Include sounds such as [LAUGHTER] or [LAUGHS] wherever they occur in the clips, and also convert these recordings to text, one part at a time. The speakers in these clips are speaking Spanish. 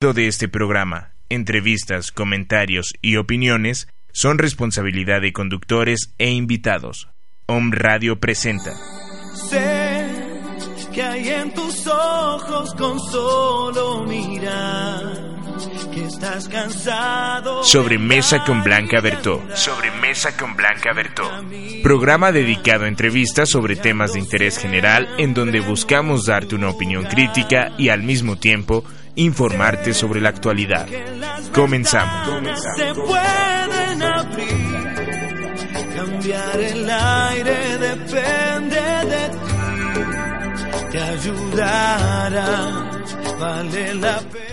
De este programa, entrevistas, comentarios y opiniones son responsabilidad de conductores e invitados. Om Radio presenta. Sé que hay en tus ojos con solo mirar que estás cansado. Sobre Mesa con Blanca Bertó. Sobre Mesa con Blanca Bertó. Programa dedicado a entrevistas sobre temas de interés general en donde buscamos darte una opinión crítica y al mismo tiempo informarte sobre la actualidad. Comenzamos. Se pueden abrir, cambiar el aire depende de ti, te ayudará, vale la pena.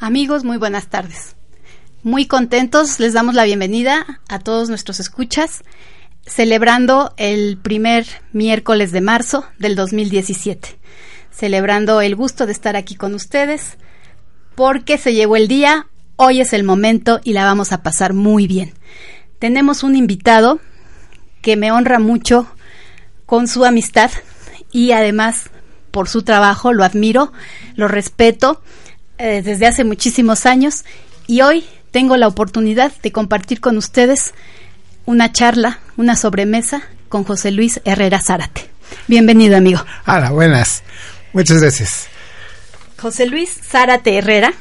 Amigos, muy buenas tardes. Muy contentos, les damos la bienvenida a todos nuestros escuchas, celebrando el primer miércoles de marzo del 2017 celebrando el gusto de estar aquí con ustedes, porque se llegó el día, hoy es el momento y la vamos a pasar muy bien. Tenemos un invitado que me honra mucho con su amistad y además por su trabajo, lo admiro, lo respeto eh, desde hace muchísimos años y hoy tengo la oportunidad de compartir con ustedes una charla, una sobremesa con José Luis Herrera Zárate. Bienvenido, amigo. Hola, buenas. Muchas gracias. José Luis Zárate Herrera,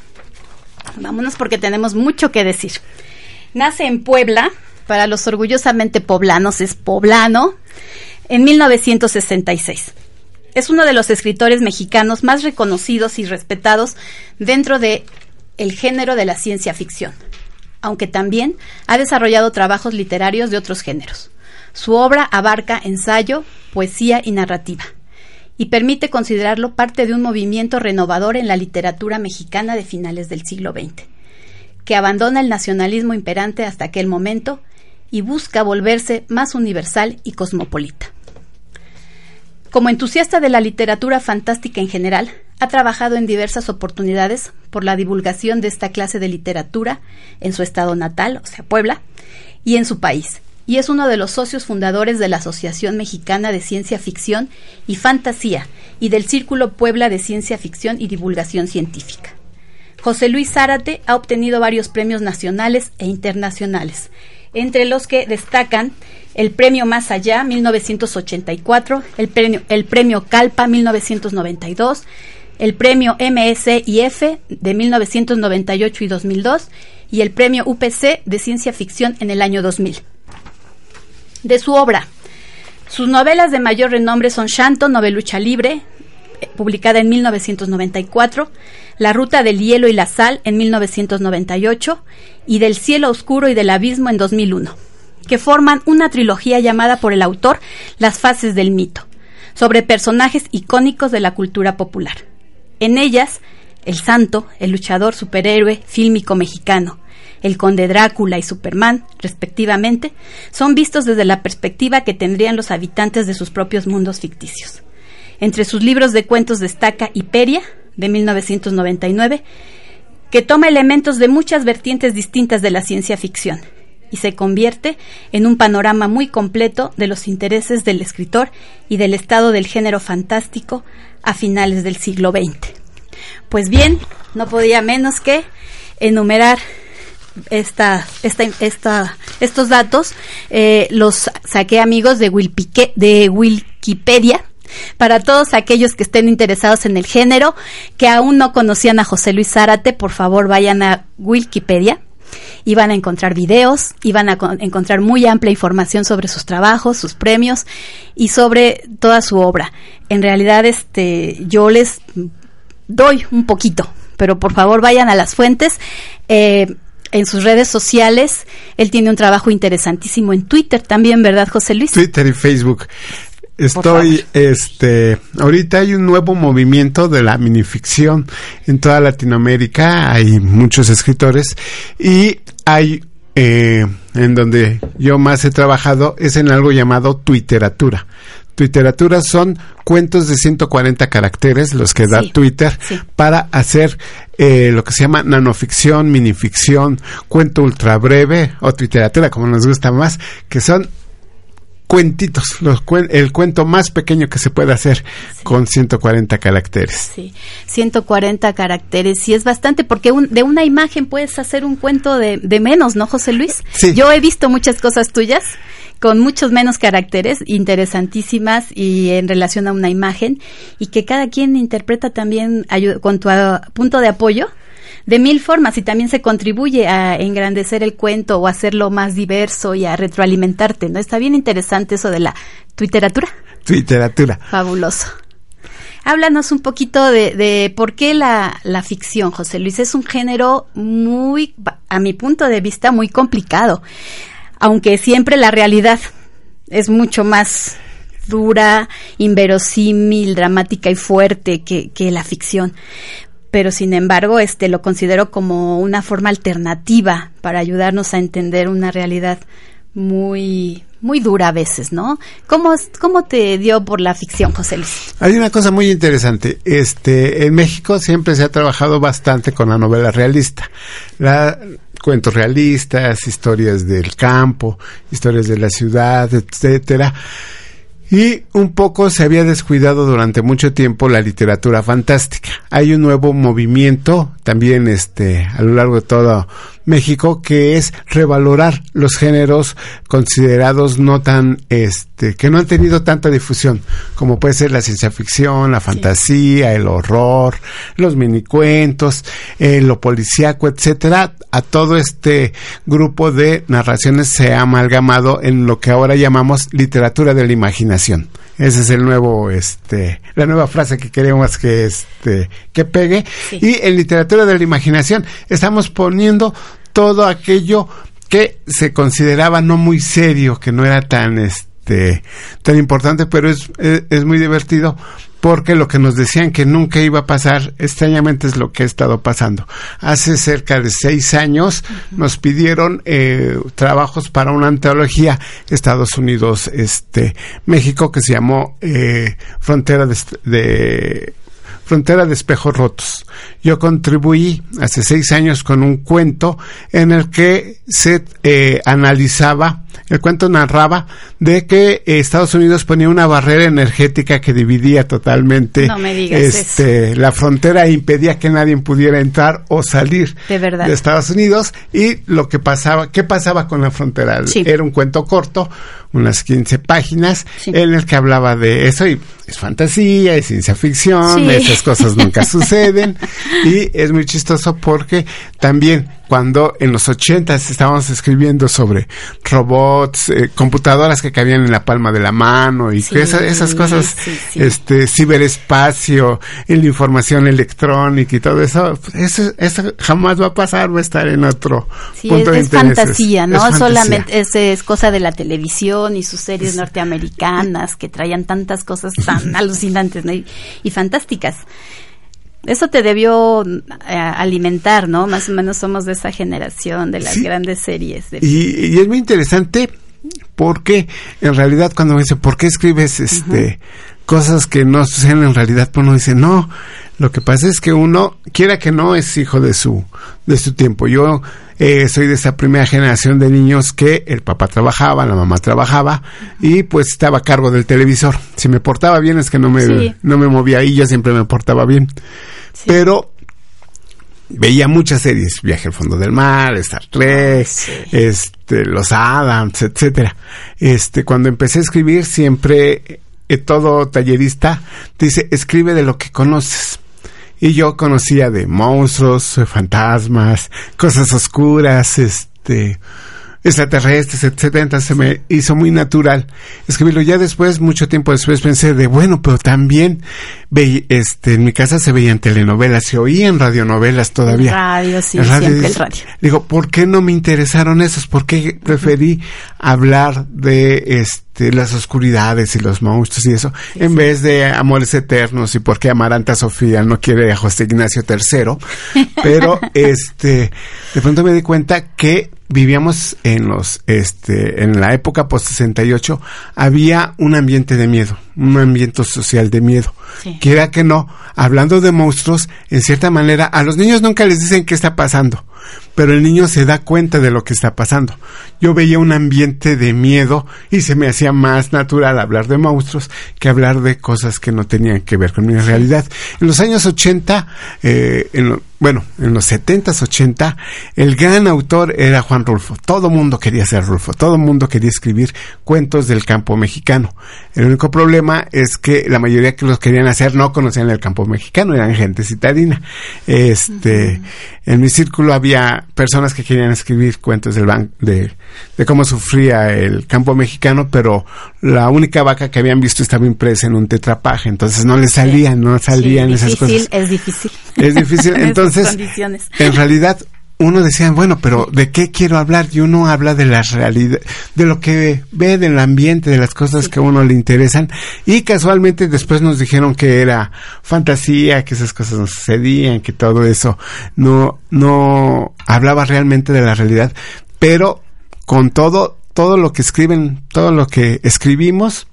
vámonos porque tenemos mucho que decir. Nace en Puebla, para los orgullosamente poblanos es poblano, en 1966. Es uno de los escritores mexicanos más reconocidos y respetados dentro de el género de la ciencia ficción, aunque también ha desarrollado trabajos literarios de otros géneros. Su obra abarca ensayo, poesía y narrativa y permite considerarlo parte de un movimiento renovador en la literatura mexicana de finales del siglo XX, que abandona el nacionalismo imperante hasta aquel momento y busca volverse más universal y cosmopolita. Como entusiasta de la literatura fantástica en general, ha trabajado en diversas oportunidades por la divulgación de esta clase de literatura en su estado natal, o sea, Puebla, y en su país, y es uno de los socios fundadores de la Asociación Mexicana de Ciencia Ficción y Fantasía y del Círculo Puebla de Ciencia Ficción y Divulgación Científica. José Luis Zárate ha obtenido varios premios nacionales e internacionales, entre los que destacan el Premio Más Allá 1984, el Premio, el premio Calpa 1992, el Premio MSIF de 1998 y 2002 y el Premio UPC de Ciencia Ficción en el año 2000 de su obra. Sus novelas de mayor renombre son Shanto, novelucha libre, eh, publicada en 1994, La ruta del hielo y la sal en 1998 y Del cielo oscuro y del abismo en 2001, que forman una trilogía llamada por el autor Las fases del mito, sobre personajes icónicos de la cultura popular. En ellas, el santo, el luchador superhéroe fílmico mexicano, el conde Drácula y Superman, respectivamente, son vistos desde la perspectiva que tendrían los habitantes de sus propios mundos ficticios. Entre sus libros de cuentos destaca Hiperia, de 1999, que toma elementos de muchas vertientes distintas de la ciencia ficción y se convierte en un panorama muy completo de los intereses del escritor y del estado del género fantástico a finales del siglo XX. Pues bien, no podía menos que enumerar esta, esta, esta, estos datos eh, los saqué amigos de, de Wikipedia para todos aquellos que estén interesados en el género, que aún no conocían a José Luis Zárate, por favor vayan a Wikipedia y van a encontrar videos y van a encontrar muy amplia información sobre sus trabajos, sus premios y sobre toda su obra. En realidad, este, yo les doy un poquito, pero por favor vayan a las fuentes. Eh, en sus redes sociales. Él tiene un trabajo interesantísimo en Twitter también, ¿verdad, José Luis? Twitter y Facebook. estoy, este, ahorita hay un nuevo movimiento de la minificción en toda Latinoamérica, hay muchos escritores y hay eh, en donde yo más he trabajado es en algo llamado Twitteratura. Twitteratura son cuentos de 140 caracteres, los que da Twitter, para hacer eh, lo que se llama nanoficción, minificción, cuento ultra breve o Twitteratura, como nos gusta más, que son cuentitos, los el cuento más pequeño que se puede hacer con 140 caracteres. Sí, 140 caracteres, y es bastante, porque de una imagen puedes hacer un cuento de, menos, ¿no, José Luis? Sí. Yo he visto muchas cosas tuyas con muchos menos caracteres, interesantísimas y en relación a una imagen, y que cada quien interpreta también con tu punto de apoyo de mil formas y también se contribuye a engrandecer el cuento o hacerlo más diverso y a retroalimentarte, ¿no? Está bien interesante eso de la literatura. Literatura. Fabuloso. Háblanos un poquito de, de por qué la, la, ficción, José Luis. Es un género muy, a mi punto de vista, muy complicado, aunque siempre la realidad es mucho más dura, inverosímil, dramática y fuerte que, que la ficción pero sin embargo este lo considero como una forma alternativa para ayudarnos a entender una realidad muy muy dura a veces, ¿no? ¿Cómo, cómo te dio por la ficción, José Luis? Hay una cosa muy interesante. Este, en México siempre se ha trabajado bastante con la novela realista. La, cuentos realistas, historias del campo, historias de la ciudad, etcétera. Y un poco se había descuidado durante mucho tiempo la literatura fantástica. Hay un nuevo movimiento también este a lo largo de todo México que es revalorar los géneros considerados no tan este que no han tenido tanta difusión como puede ser la ciencia ficción, la fantasía, el horror, los minicuentos, eh, lo policíaco, etcétera. A todo este grupo de narraciones se ha amalgamado en lo que ahora llamamos literatura de la imaginación. Ese es el nuevo, este, la nueva frase que queremos que, este, que pegue. Y en literatura de la imaginación estamos poniendo todo aquello que se consideraba no muy serio, que no era tan, este, tan importante, pero es, es muy divertido porque lo que nos decían que nunca iba a pasar, extrañamente es lo que ha estado pasando. Hace cerca de seis años nos pidieron eh, trabajos para una antología Estados Unidos, este, México, que se llamó eh, Frontera de Frontera de Espejos Rotos. Yo contribuí hace seis años con un cuento en el que se eh, analizaba, el cuento narraba de que Estados Unidos ponía una barrera energética que dividía totalmente este, la frontera e impedía que nadie pudiera entrar o salir de, Estados Unidos. Y lo que pasaba, qué pasaba con la frontera. Era un cuento corto, unas 15 páginas en el que hablaba de eso y es fantasía, es ciencia ficción, esas cosas nunca [LAUGHS] suceden. Y es muy chistoso porque también cuando en los ochentas estábamos escribiendo sobre robots, eh, computadoras que cabían en la palma de la mano y esas cosas, este ciberespacio, la información electrónica y todo eso, eso, eso jamás va a pasar, va a estar en otro punto es, de es fantasía, ¿no? Solamente es, es, cosa de la televisión y sus series norteamericanas que traían tantas cosas tan [LAUGHS] alucinantes y fantásticas eso te debió eh, alimentar, ¿no? Más o menos somos de esa generación de las grandes series. Y, es muy interesante porque en realidad cuando me dicen, ¿por qué escribes este cosas que no suceden en realidad? Pues uno dice, no, lo que pasa es que uno, quiera que no, es hijo de su, de su tiempo. Yo eh, soy de esa primera generación de niños que el papá trabajaba, la mamá trabajaba y pues estaba a cargo del televisor. Si me portaba bien es que no me, no me movía ahí, yo siempre me portaba bien. Pero veía muchas series, Viaje al fondo del mar, Star Trek, este, los Adams, etcétera. Este, cuando empecé a escribir siempre eh, todo tallerista dice, escribe de lo que conoces. Y yo conocía de monstruos, fantasmas, cosas oscuras, este, extraterrestres, etcétera, se me hizo muy natural escribirlo. Ya después, mucho tiempo después, pensé de, bueno, pero también ve, este, en mi casa se veían telenovelas, se oían radionovelas todavía. radio, sí, siempre el radio. Digo, ¿por qué no me interesaron esos? ¿Por qué preferí hablar de, este, las oscuridades y los monstruos y eso, en vez de amores eternos y por qué Amaranta Sofía no quiere a José Ignacio III? [LAUGHS] Pero, este, de pronto me di cuenta que vivíamos en los este en la época post 68 había un ambiente de miedo, un ambiente social de miedo. Quiera que no, hablando de monstruos, en cierta manera a los niños nunca les dicen qué está pasando, pero el niño se da cuenta de lo que está pasando. Yo veía un ambiente de miedo y se me hacía más natural hablar de monstruos que hablar de cosas que no tenían que ver con mi realidad. En los años 80, eh, en bueno, en los 70s, 80, el gran autor era Juan Rulfo. Todo mundo quería ser Rulfo, todo mundo quería escribir cuentos del campo mexicano. El único problema es que la mayoría que los querían hacer no conocían el campo mexicano, eran gente citadina. Este, en mi círculo había personas que querían escribir cuentos del de, de cómo sufría el campo mexicano, pero la única vaca que habían visto estaba impresa en un tetrapaje, entonces no les salían, no salían esas cosas. Es difícil. Es difícil. [LAUGHS] Entonces, en realidad, uno decía, bueno, pero ¿de qué quiero hablar? Y uno habla de la realidad, de lo que ve del ambiente, de las cosas que a uno le interesan. Y casualmente después nos dijeron que era fantasía, que esas cosas no sucedían, que todo eso no, no hablaba realmente de la realidad. Pero con todo, todo lo que escriben, todo lo que escribimos,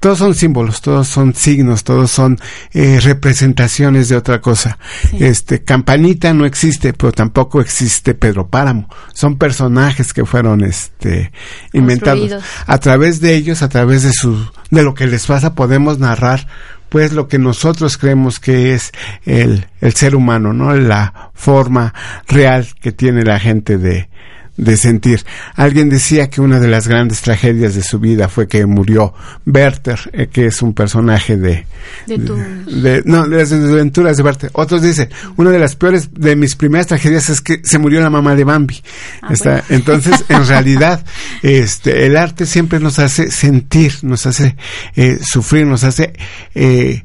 todos son símbolos, todos son signos, todos son eh, representaciones de otra cosa. Este Campanita no existe, pero tampoco existe Pedro Páramo. Son personajes que fueron este inventados. A través de ellos, a través de su de lo que les pasa podemos narrar pues lo que nosotros creemos que es el, el ser humano, ¿no? La forma real que tiene la gente de, de sentir. Alguien decía que una de las grandes tragedias de su vida fue que murió Werther, eh, que es un personaje de, de, no, de las aventuras de Werther. Otros dicen, una de las peores de mis primeras tragedias es que se murió la mamá de Bambi. Ah, entonces, en [LAUGHS] realidad, este, el arte siempre nos hace sentir, nos hace eh, sufrir, nos hace eh,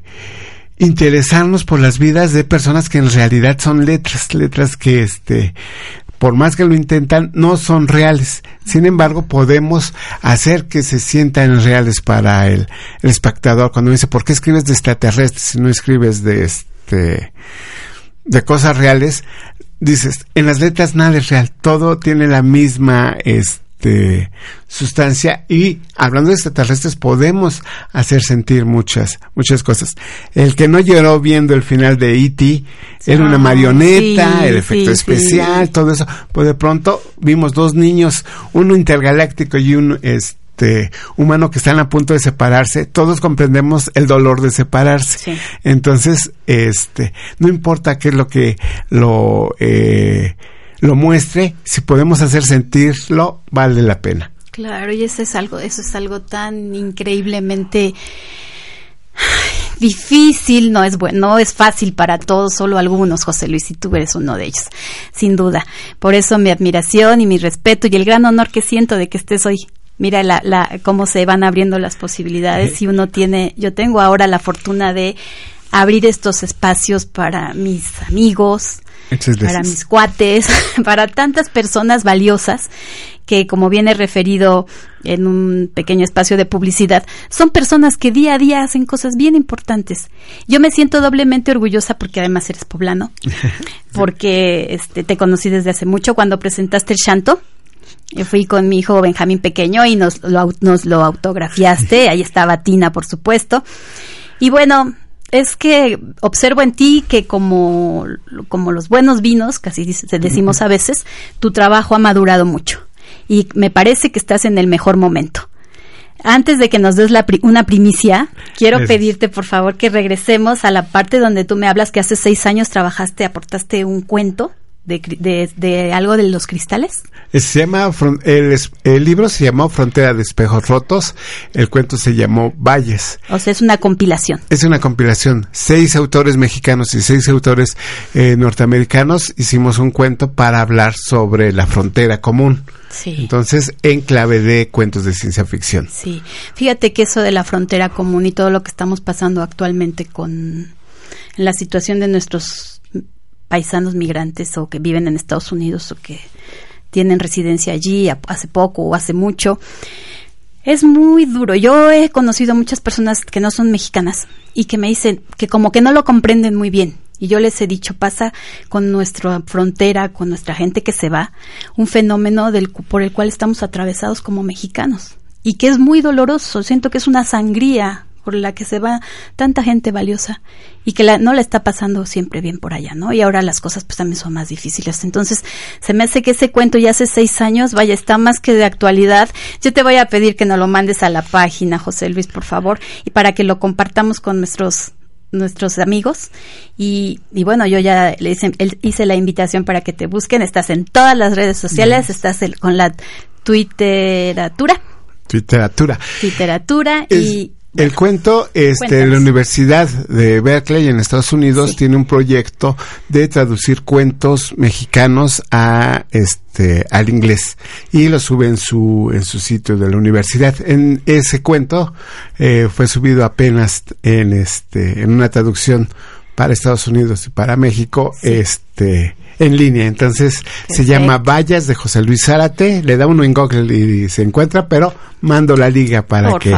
interesarnos por las vidas de personas que en realidad son letras, letras que este por más que lo intentan, no son reales. Sin embargo, podemos hacer que se sientan reales para el, espectador. Cuando dice, ¿por qué escribes de extraterrestres si no escribes de este, de cosas reales? Dices, en las letras nada es real, todo tiene la misma, este, este, sustancia y hablando de extraterrestres podemos hacer sentir muchas muchas cosas el que no lloró viendo el final de E.T. era una marioneta el efecto especial todo eso pues de pronto vimos dos niños uno intergaláctico y un este humano que están a punto de separarse, todos comprendemos el dolor de separarse. Entonces, este, no importa qué es lo que lo eh, lo muestre, si podemos hacer sentirlo, vale la pena. Claro, y eso es algo, eso es algo tan increíblemente difícil, no es bueno, no es fácil para todos, solo algunos, José Luis, y tú eres uno de ellos, sin duda. Por eso mi admiración y mi respeto y el gran honor que siento de que estés hoy. Mira la, la, cómo se van abriendo las posibilidades y uno tiene, yo tengo ahora la fortuna de abrir estos espacios para mis amigos, para mis cuates, [LAUGHS] para tantas personas valiosas que, como viene referido en un pequeño espacio de publicidad, son personas que día a día hacen cosas bien importantes. Yo me siento doblemente orgullosa porque además eres poblano, [LAUGHS] porque este, te conocí desde hace mucho cuando presentaste el Shanto. Yo fui con mi hijo Benjamín pequeño y nos lo, nos lo autografiaste. [LAUGHS] Ahí estaba Tina, por supuesto. Y bueno, es que observo en ti que como, como los buenos vinos, casi decimos a veces, tu trabajo ha madurado mucho. Y me parece que estás en el mejor momento. Antes de que nos des la una primicia, quiero pedirte por favor que regresemos a la parte donde tú me hablas que hace seis años trabajaste, aportaste un cuento de, algo de los cristales? Se llama, el, el, libro se llamó Frontera de Espejos Rotos, el cuento se llamó Valles. O sea, es una compilación. Es una compilación. Seis autores mexicanos y seis autores eh, norteamericanos hicimos un cuento para hablar sobre la frontera común. Sí. Entonces, en clave de cuentos de ciencia ficción. Sí. Fíjate que eso de la frontera común y todo lo que estamos pasando actualmente con la situación de nuestros paisanos migrantes o que viven en Estados Unidos o que tienen residencia allí hace poco o hace mucho. Es muy duro. Yo he conocido muchas personas que no son mexicanas y que me dicen que como que no lo comprenden muy bien. Y yo les he dicho, pasa con nuestra frontera, con nuestra gente que se va, un fenómeno del, por el cual estamos atravesados como mexicanos. Y que es muy doloroso. Siento que es una sangría por la que se va tanta gente valiosa y que la, no la está pasando siempre bien por allá, ¿no? Y ahora las cosas pues también son más difíciles. Entonces, se me hace que ese cuento ya hace seis años, vaya, está más que de actualidad. Yo te voy a pedir que nos lo mandes a la página, José Luis, por favor, y para que lo compartamos con nuestros nuestros amigos y, y bueno yo ya le hice, hice, la invitación para que te busquen estás en todas las redes sociales estás con la twitteratura Twitteratura. Twitteratura y el cuento, este, la Universidad de Berkeley en Estados Unidos tiene un proyecto de traducir cuentos mexicanos a este al inglés y lo sube en su en su sitio de la universidad. En ese cuento eh, fue subido apenas en este en una traducción para Estados Unidos y para México, este en línea. Entonces se llama Vallas de José Luis Zárate. Le da uno en Google y se encuentra, pero mando la liga para que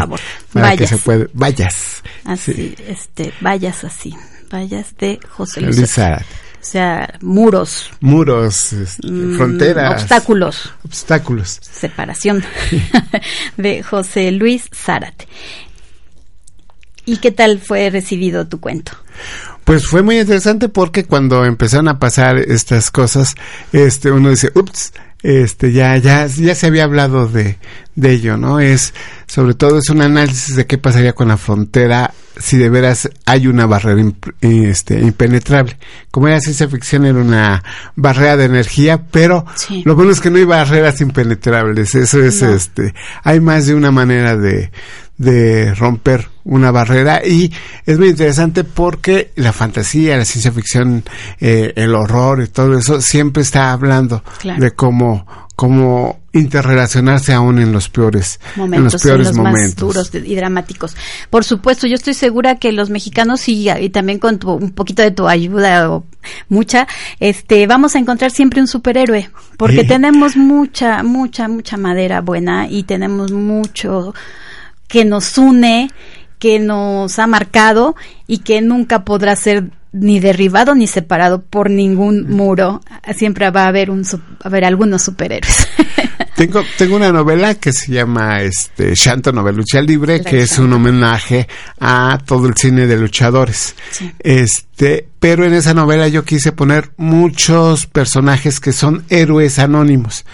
para que se puede. Vallas. Así, este, vallas así. Vallas de José Luis, Zárate. O sea, muros. Muros, este, mm, fronteras. Obstáculos. Obstáculos. Separación [LAUGHS] [LAUGHS] de José Luis Zárate. ¿Y qué tal fue recibido tu cuento? Pues fue muy interesante porque cuando empezaron a pasar estas cosas, este, uno dice, ups, este, ya, ya, ya se había hablado de, de ello, ¿no? Es, sobre todo es un análisis de qué pasaría con la frontera si de veras hay una barrera este, impenetrable. Como era ciencia ficción, era una barrera de energía, pero lo bueno es que no hay barreras impenetrables. Eso es, este, hay más de una manera de, de romper una barrera. Y es muy interesante porque la fantasía, la ciencia ficción, eh, el horror y todo eso siempre está hablando de cómo cómo interrelacionarse aún en los peores momentos, en los peores momentos. más duros y dramáticos. Por supuesto, yo estoy segura que los mexicanos y, y también con un poquito de tu ayuda o mucha, este, vamos a encontrar siempre un superhéroe, porque tenemos mucha, mucha, mucha madera buena y tenemos mucho que nos une, que nos ha marcado y que nunca podrá ser ni derribado ni separado por ningún muro. Siempre va a haber un a haber algunos superhéroes. [LAUGHS] tengo tengo una novela que se llama este Shanto Novelucha Libre, que es un homenaje a todo el cine de luchadores. Este, pero en esa novela yo quise poner muchos personajes que son héroes anónimos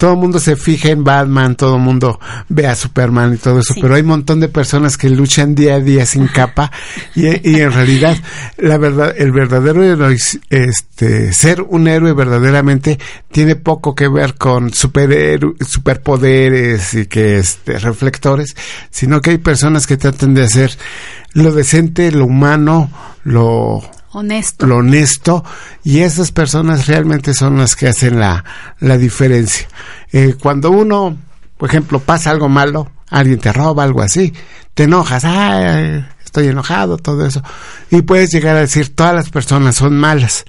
todo el mundo se fija en Batman, todo el mundo ve a Superman y todo eso, pero hay un montón de personas que luchan día a día sin capa [LAUGHS] y, en realidad la verdad, el verdadero héroe, este, ser un héroe verdaderamente tiene poco que ver con superpoderes y que este, reflectores, sino que hay personas que tratan de hacer lo decente, lo humano, lo honesto. Lo honesto y esas personas realmente son las que hacen la, la diferencia. Eh, cuando uno, por ejemplo, pasa algo malo, alguien te roba, algo así, te enojas, ah, estoy enojado, todo eso, y puedes llegar a decir todas las personas son malas,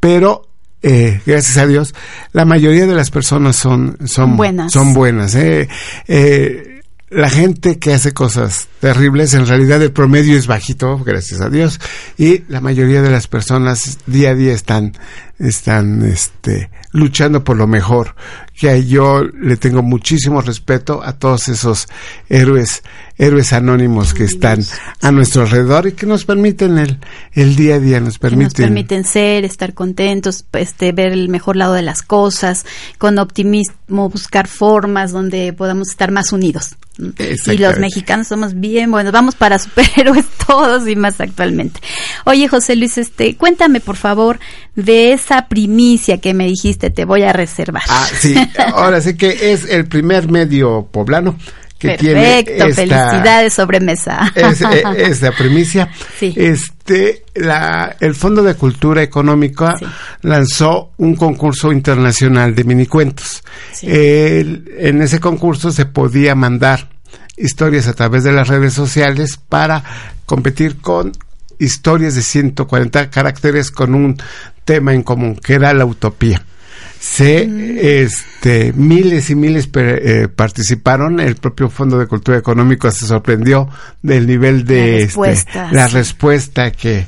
pero eh, gracias a Dios, la mayoría de las personas son, son buenas. Son buenas eh. eh la gente que hace cosas terribles, en realidad el promedio es bajito, gracias a Dios, y la mayoría de las personas día a día están, están, este, luchando por lo mejor. Que yo le tengo muchísimo respeto a todos esos héroes, héroes anónimos que están a nuestro alrededor y que nos permiten el, el día a día, nos permiten. nos permiten ser, estar contentos, este, ver el mejor lado de las cosas, con optimismo buscar formas donde podamos estar más unidos. Y los mexicanos somos bien buenos, vamos para superhéroes [LAUGHS] todos y más actualmente. Oye, José Luis, este, cuéntame por favor de esa primicia que me dijiste te voy a reservar. Ah, sí, [LAUGHS] ahora sí que es el primer medio poblano que Perfecto, tiene esta, felicidades sobremesa. es, [LAUGHS] eh, esta primicia. Sí. Este, la, el Fondo de Cultura Económica Sí. lanzó un concurso internacional de minicuentos. Sí. El- en ese concurso se podía mandar historias a través de las redes sociales para competir con historias de 140 caracteres con un tema en común, que era la utopía. Se, Mm. este, miles y miles per- eh, participaron. El propio Fondo de Cultura Económico se sorprendió del nivel de La este, la respuesta que,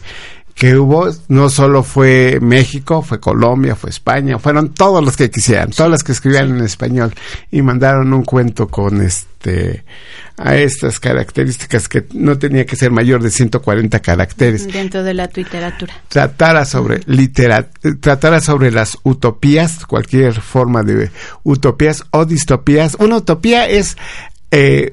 que hubo. No solo fue México, fue Colombia, fue España, fueron todos los que quisieran, todos los que escribían en español y mandaron un cuento con este a estas características que no tenía que ser mayor de 140 caracteres Dentro de la tu literatura. tratara sobre litera- eh, tratara sobre las utopías, cualquier forma de utopías o distopías. Una utopía es eh,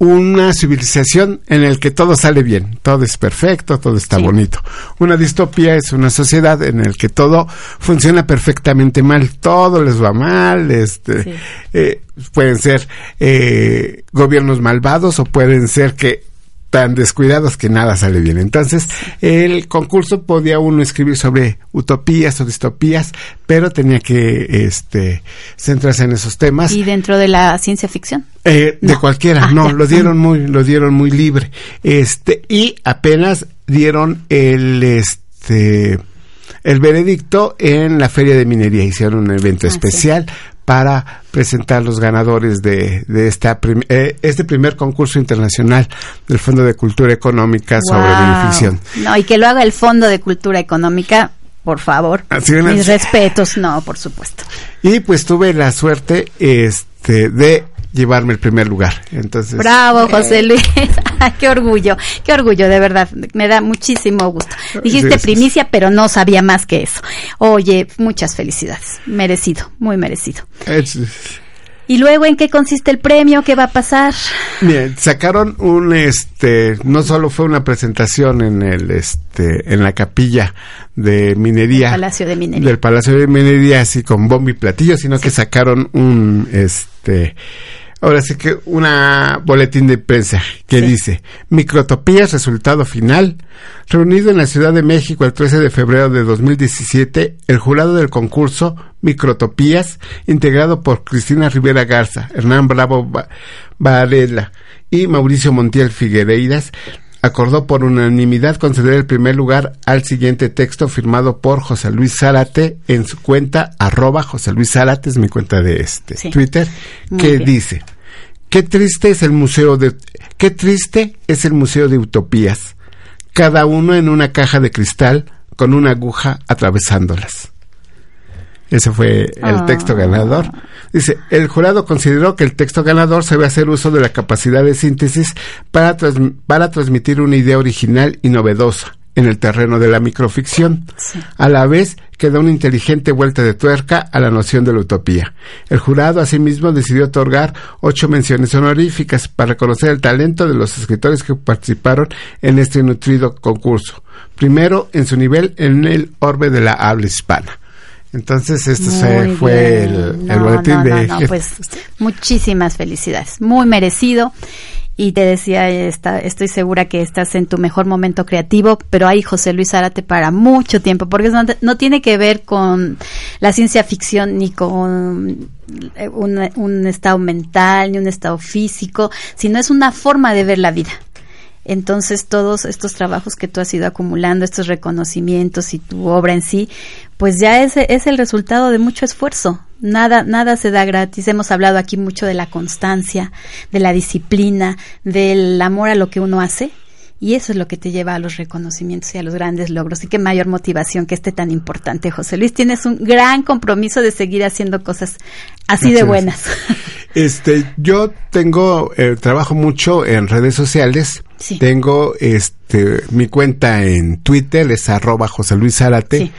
una civilización en el que todo sale bien, todo es perfecto, todo está Sí. bonito. Una distopía es una sociedad en el que todo funciona perfectamente mal, todo les va mal, este, Sí. eh, pueden ser eh, gobiernos malvados o pueden ser que tan descuidados que nada sale bien. Entonces, el concurso podía uno escribir sobre utopías o distopías, pero tenía que este centrarse en esos temas. Y dentro de la ciencia ficción. Eh, de cualquiera, Ah, no, ya. lo dieron muy, lo dieron muy libre. Este, y apenas dieron el este el veredicto en la Feria de Minería. Hicieron un evento Ah, sí. especial para presentar los ganadores de, de esta prim- eh, este primer concurso internacional del Fondo de Cultura Económica sobre Wow. beneficción. No, y que lo haga el Fondo de Cultura Económica, por favor. Así. Mis respetos, no, por supuesto. Y pues tuve la suerte este de llevarme el primer lugar. Entonces, Bravo, José Luis. [LAUGHS] Qué orgullo, qué orgullo, de verdad. Me da muchísimo gusto. Dijiste Sí, sí, primicia, pero no sabía más que eso. Oye, muchas felicidades. Merecido, muy merecido. es- ¿Y luego en qué consiste el premio? ¿Qué va a pasar? Bien, sacaron un este, no solo fue una presentación en el este, en la capilla de minería, Del Palacio de Minería. del Palacio de Minería, así con bombo y platillo, sino que sacaron un este, ahora sí que una boletín de prensa que Sí. dice Microtopías, resultado final. Reunido en la Ciudad de México el 13 de febrero de 2017, el jurado del concurso Microtopías, integrado por Cristina Rivera Garza, Hernán Bravo Ba- Varela y Mauricio Montiel Figueiredas, acordó por unanimidad conceder el primer lugar al siguiente texto firmado por José Luis Zárate en su cuenta arroba José Luis Zárate, es mi cuenta de este Sí. Twitter, Muy que bien. dice Qué triste es el museo de qué triste es el museo de utopías, cada uno en una caja de cristal con una aguja atravesándolas. Ese fue el Ah. texto ganador. Dice, el jurado consideró que el texto ganador sabe hacer uso de la capacidad de síntesis para, trans- para transmitir una idea original y novedosa en el terreno de la microficción, Sí. a la vez que da una inteligente vuelta de tuerca a la noción de la utopía. El jurado asimismo decidió otorgar ocho menciones honoríficas para reconocer el talento de los escritores que participaron en este nutrido concurso. Primero, en su nivel en el orbe de la habla hispana. Entonces, este se- fue el, el No, boletín no, de... no, no, pues muchísimas felicidades. Muy merecido. Y te decía, esta, estoy segura que estás en tu mejor momento creativo, pero hay José Luis Zárate para mucho tiempo, porque no, no tiene que ver con la ciencia ficción ni con eh, un, un estado mental, ni un estado físico, sino es una forma de ver la vida. Entonces todos estos trabajos que tú has ido acumulando, estos reconocimientos y tu obra en sí, pues ya es, es el resultado de mucho esfuerzo. Nada, nada se da gratis. Hemos hablado aquí mucho de la constancia, de la disciplina, del amor a lo que uno hace. Y eso es lo que te lleva a los reconocimientos y a los grandes logros. Y qué mayor motivación que este tan importante, José Luis. Tienes un gran compromiso de seguir haciendo cosas así de buenas. [LAUGHS] Este, yo tengo, eh, trabajo mucho en redes sociales. Sí. Tengo, este, mi cuenta en Twitter es arroba José Luis Zárate Sí.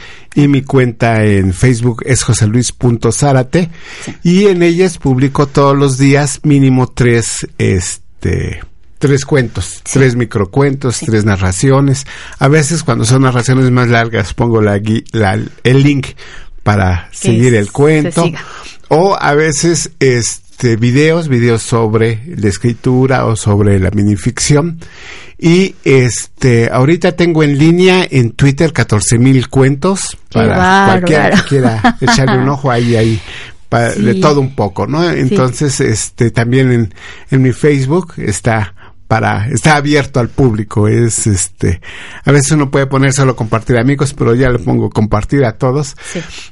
y mi cuenta en Facebook es joseluis.zárate Sí. y en ellas publico todos los días mínimo tres, este, tres cuentos, tres microcuentos, tres narraciones. A veces cuando son narraciones más largas pongo la, el link para seguir el cuento. O a veces este videos, videos sobre la escritura o sobre la minificción. Y este ahorita tengo en línea en Twitter 14 mil cuentos para cualquiera que quiera [LAUGHS] echarle un ojo ahí ahí de todo un poco, ¿no? Entonces, este también en, en mi Facebook está para está abierto al público es este a veces uno puede poner solo compartir amigos pero ya le pongo compartir a todos.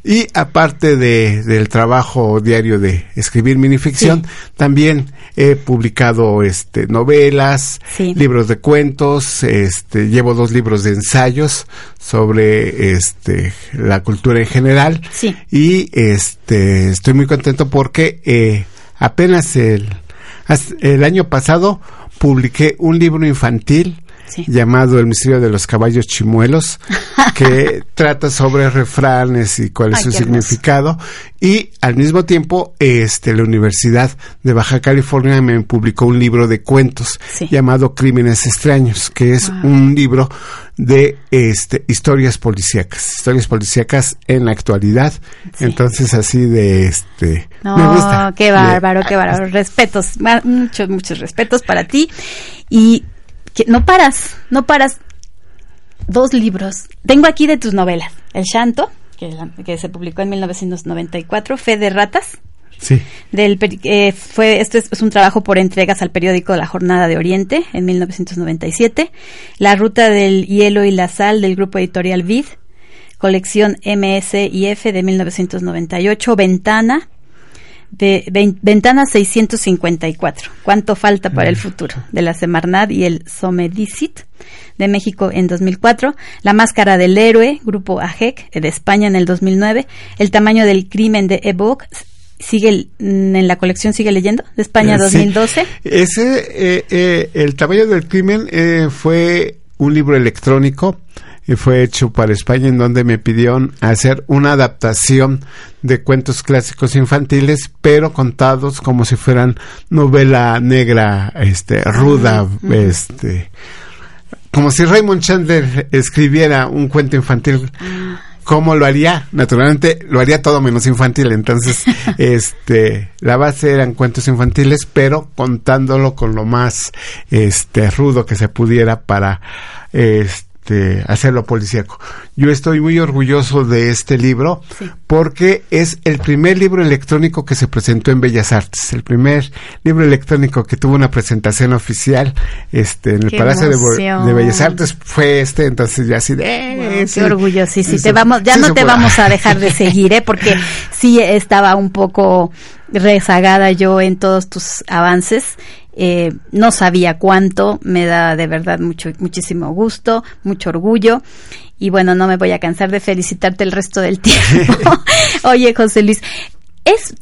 Y aparte de, del trabajo diario de escribir minificción también he publicado este novelas libros de cuentos este llevo dos libros de ensayos sobre este la cultura en general. Y este estoy muy contento porque eh, apenas el el año pasado publiqué un libro infantil llamado El misterio de los caballos chimuelos, [LAUGHS] que trata sobre refranes y cuál es su significado. Y al mismo tiempo, este, la Universidad de Baja California me publicó un libro de cuentos llamado Crímenes extraños, que es un libro de este historias policíacas, historias policíacas en la actualidad. Entonces así de este no, qué bárbaro, qué [LAUGHS] bárbaro. Respetos, muchos muchos respetos para ti. Y no paras, no paras. Dos libros. Tengo aquí de tus novelas. El Shanto, que, que se publicó en 1994, Fe de Ratas, Sí. Del, eh, fue, esto es, un trabajo por entregas al periódico La Jornada de Oriente en 1997. La Ruta del Hielo y la Sal del grupo editorial Vid. Colección MSIF de 1998. Ventana. De, Ventana 654. ¿Cuánto falta para el futuro? De la Semarnat y el Somedicit de México en 2004, La Máscara del Héroe, Grupo AGEC de España en el 2009, El Tamaño del Crimen de Evoque sigue mm, en la colección sigue leyendo de España 2012 eh, ese eh, eh, el tamaño del crimen fue un libro electrónico y fue hecho para España en donde me pidieron hacer una adaptación de cuentos clásicos infantiles pero contados como si fueran novela negra este ruda este como si Raymond Chandler escribiera un cuento infantil ah. ¿Cómo lo haría? Naturalmente lo haría todo menos infantil. Entonces, [LAUGHS] este, la base eran cuentos infantiles, pero contándolo con lo más, este, rudo que se pudiera para, este, este, hacerlo policíaco. Yo estoy muy orgulloso de este libro porque es el primer libro electrónico que se presentó en Bellas Artes, el primer libro electrónico que tuvo una presentación oficial este, en el Palacio de, Bellas Artes. Fue este, entonces ya así de... Eh, qué orgullo, sí, sí, te vamos, ya no te vamos a dejar de seguir, ¿eh? porque [LAUGHS] sí estaba un poco rezagada yo en todos tus avances eh, no sabía cuánto, me da de verdad mucho, muchísimo gusto, mucho orgullo. Y bueno, no me voy a cansar de felicitarte el resto del [LAUGHS] tiempo. [LAUGHS] Oye, José Luis, es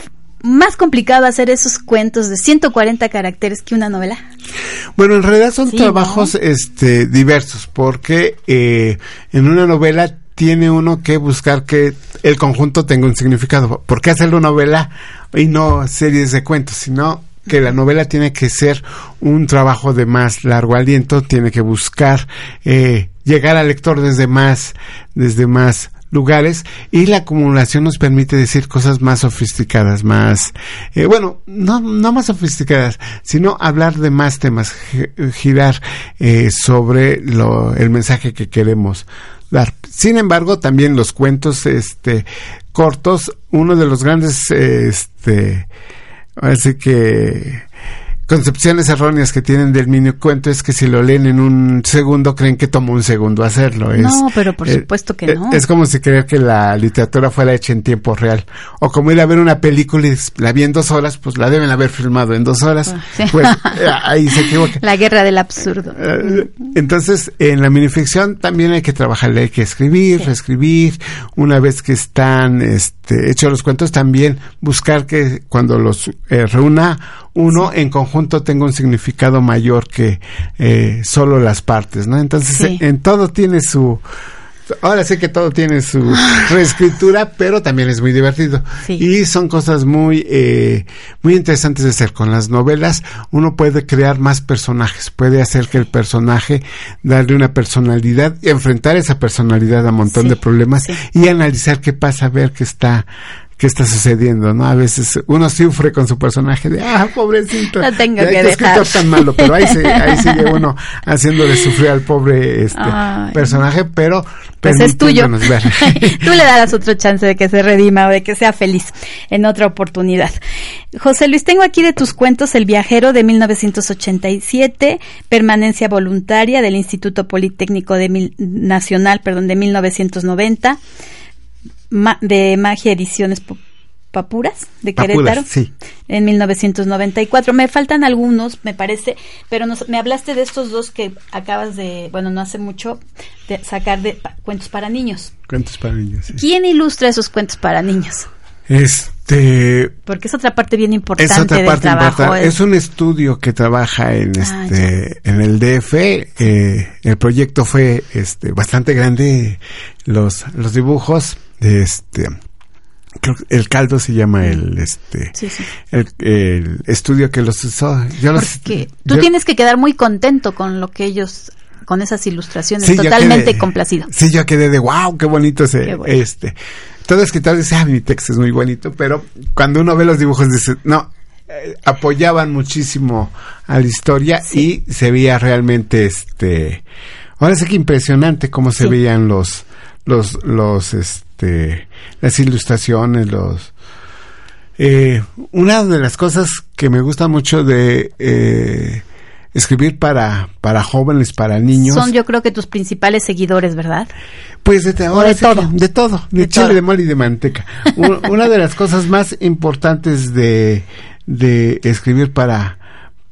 más complicado hacer esos cuentos de 140 caracteres que una novela? Bueno, en realidad son trabajos este, diversos, porque eh, en una novela tiene uno que buscar que el conjunto tenga un significado. ¿Por qué hacerlo novela y no series de cuentos? Sino que la novela tiene que ser un trabajo de más largo aliento, tiene que buscar eh, llegar al lector desde más, desde más lugares y la acumulación nos permite decir cosas más sofisticadas, más, eh, bueno, no, no más sofisticadas, sino hablar de más temas, girar eh, sobre lo, el mensaje que queremos dar. Sin embargo, también los cuentos, este, cortos, uno de los grandes, este, Así que concepciones erróneas que tienen del mini cuento es que si lo leen en un segundo creen que toma un segundo hacerlo. no, pero por supuesto que no. Es como si creer que la literatura fuera hecha en tiempo real. O como ir a ver una película y la vi en dos horas, pues la deben haber filmado en dos horas. Ah, pues [LAUGHS] eh, ahí se equivoca. La guerra del absurdo. Eh, entonces, en la minificción también hay que trabajar, hay que escribir, reescribir. Una vez que están este, hechos los cuentos, también buscar que cuando los eh, reúna uno en conjunto tenga un significado mayor que eh, solo las partes, ¿no? Entonces, en todo tiene su ahora sé que todo tiene su [LAUGHS] reescritura, pero también es muy divertido. Sí. Y son cosas muy, eh, muy interesantes de hacer. Con las novelas uno puede crear más personajes, puede hacer que el personaje, darle una personalidad, enfrentar esa personalidad a un montón Sí, de problemas sí. y analizar qué pasa, ver qué está qué está sucediendo, ¿no? A veces uno sufre con su personaje de, ah, pobrecito. Lo tengo que qué escritor dejar. tan malo, pero ahí, se, [LAUGHS] ahí sigue uno haciéndole sufrir al pobre este Ay. personaje, pero Pues es tuyo. ver. [LAUGHS] Tú le darás otro chance de que se redima o de que sea feliz en otra oportunidad. José Luis, tengo aquí de tus cuentos El viajero de 1987, Permanencia voluntaria del Instituto Politécnico de Mil- Nacional, perdón, de 1990, Ma- de Magia Ediciones Papuras de Papuras, Querétaro sí. en 1994. Me faltan algunos, me parece, pero nos- me hablaste de estos dos que acabas de, bueno, no hace mucho, de sacar de pa- cuentos para niños. Cuentos para niños. sí. ¿Quién ilustra esos cuentos para niños? Este Porque es otra parte bien importante es otra del parte trabajo. importante. Es un estudio que trabaja en Ah, este en el DF. eh, el proyecto fue este bastante grande. Los los dibujos de este creo que el caldo se llama el este Sí, sí. el, el estudio que los usó. Yo los Porque tú yo- tienes que quedar muy contento con lo que ellos, con esas ilustraciones, Sí, totalmente quedé- complacido. Sí, yo quedé de wow, qué bonito ese, Qué bueno. este. Todo escritor dice, ah, mi texto es muy bonito, pero cuando uno ve los dibujos dice, no, eh, apoyaban muchísimo a la historia y se veía realmente, este, ahora sí que impresionante cómo se veían los, los, los, este, las ilustraciones, los, eh, una de las cosas que me gusta mucho de eh, escribir para, para jóvenes, para niños, Son yo creo que tus principales seguidores, ¿verdad? pues de, O ahora de sí todo. de todo, de, De chile, todo. de mole y de manteca. [LAUGHS] Un- Una de las cosas más importantes de, de escribir para,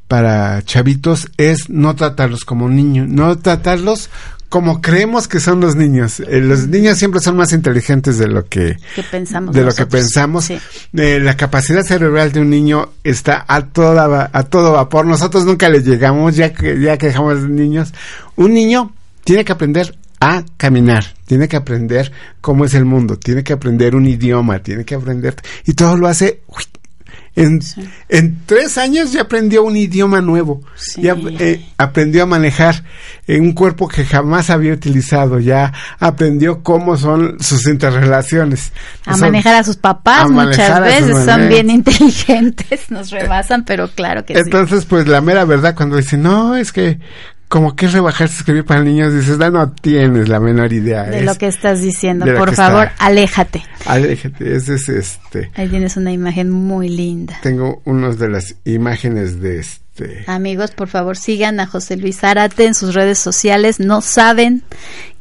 para chavitos es no tratarlos como niños, no tratarlos como creemos que son los niños. Eh, los niños siempre son más inteligentes de lo que Que pensamos de lo que pensamos. Sí. Eh, la capacidad cerebral de un niño está a toda a todo vapor. Nosotros nunca le llegamos ya que ya que dejamos de niños. Un niño tiene que aprender a caminar, tiene que aprender cómo es el mundo, tiene que aprender un idioma, tiene que aprender y todo lo hace uy, en, en tres años ya aprendió un idioma nuevo, Sí. ya eh, aprendió a manejar eh, un cuerpo que jamás había utilizado, ya aprendió cómo son sus interrelaciones. A Son- manejar a sus papás a muchas veces, son bien inteligentes, [LAUGHS] nos rebasan, pero claro que sí. Entonces, pues la mera verdad, cuando dicen, no, es que como que es rebajarse escribir para niños, dices, no, no tienes la menor idea. De es- lo que estás diciendo, de por favor, está- aléjate. Aléjate, ese es este. Ahí tienes una imagen muy linda. Tengo unas de las imágenes de este. Amigos, por favor, sigan a José Luis Zárate en sus redes sociales. No saben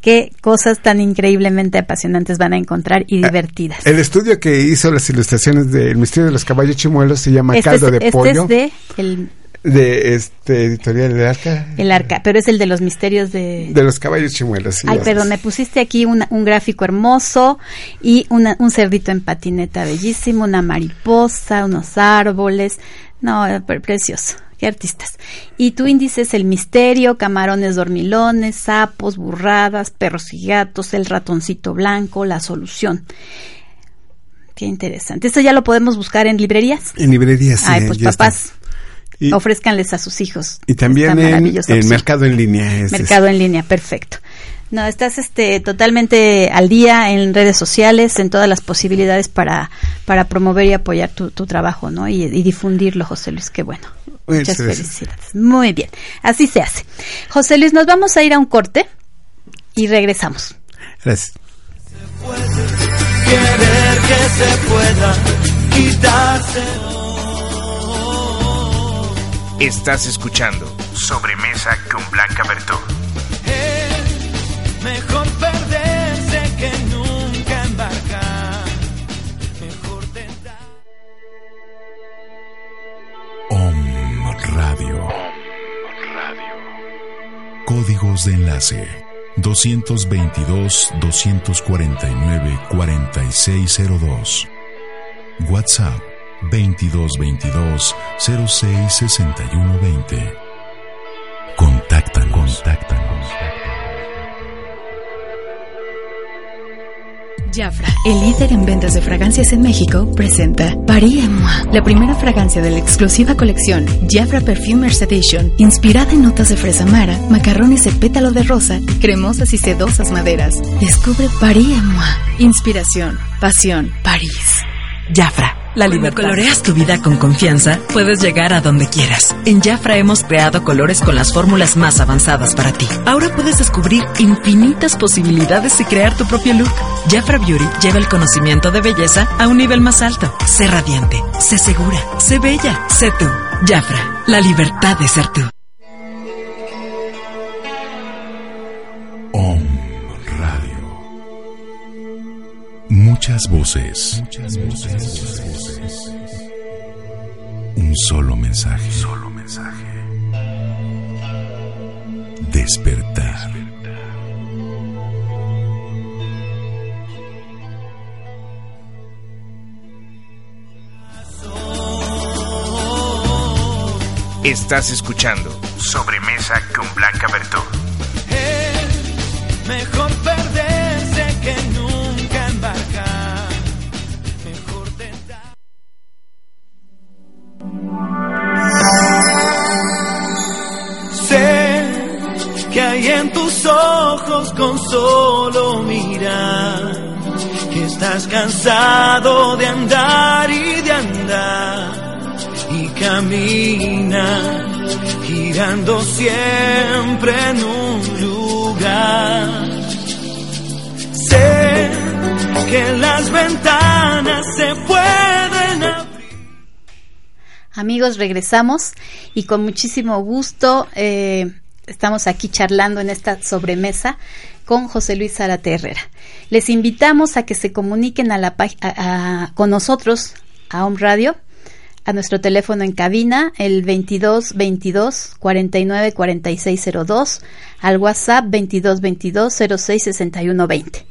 qué cosas tan increíblemente apasionantes van a encontrar y divertidas. Ah, El estudio que hizo las ilustraciones del misterio de los caballos chimuelos se llama Este, Caldo es, de este Pollo, es de el, de este editorial de Arca. el arca, pero es el de los misterios de... De los caballos chimuelos. sí, Ay, perdón, me pusiste aquí una- un gráfico hermoso y una- un cerdito en patineta bellísimo, una mariposa, unos árboles. No, pre- precioso. Qué artistas. Y tu índice es el misterio, camarones dormilones, sapos, burradas, perros y gatos, el ratoncito blanco, la solución. Qué interesante. Esto ya lo podemos buscar en librerías. En librerías. sí, Ay, pues está. Y, ofrézcanles a sus hijos. y también en, opción. mercado en línea. es- Mercado en línea, perfecto. No, estás este totalmente al día en redes sociales, en todas las posibilidades para, para promover y apoyar tu, tu trabajo, ¿no? Y, y difundirlo, José Luis, qué bueno. Muchas Muchas felicidades. Muy bien, así se hace. José Luis, nos vamos a ir a un corte y regresamos. Gracias. Querer que se pueda quitarse. Estás escuchando Sobremesa con Blanca Bertó. Es mejor perderse que nunca embarcar. Mejor tentar. Om Radio. Códigos de enlace 222-249-4602. WhatsApp 2222-066120. Contáctanos. Contáctanos. Jafra, el líder en ventas de fragancias en México, presenta Paris moi, la primera fragancia de la exclusiva colección Jafra Perfumers Edition, inspirada en notas de fresa mara, macarrones de pétalo de rosa, cremosas y sedosas maderas. Descubre Paris moi, inspiración, pasión, París. Jafra. La Cuando coloreas tu vida con confianza, puedes llegar a donde quieras. En Jafra hemos creado colores con las fórmulas más avanzadas para ti. Ahora puedes descubrir infinitas posibilidades y crear tu propio look. Jafra Beauty lleva el conocimiento de belleza a un nivel más alto. Sé radiante, sé segura, sé bella, sé tú. Jafra, la libertad de ser tú. Muchas voces. Muchas voces. Un solo mensaje. Solo mensaje. Despertar. Estás escuchando Sobremesa con Blanca Bertó. mejor ojos con solo mirar, que estás cansado de andar y de andar y camina girando siempre en un lugar. Sé que las ventanas se pueden abrir. Amigos, regresamos y con muchísimo gusto. Eh, Estamos aquí charlando en esta sobremesa con José Luis Zárate Herrera. Les invitamos a que se comuniquen a la, con nosotros a Home Radio, a nuestro teléfono en cabina, el 22 22 49 46 02, al WhatsApp 22 22 06 61 20.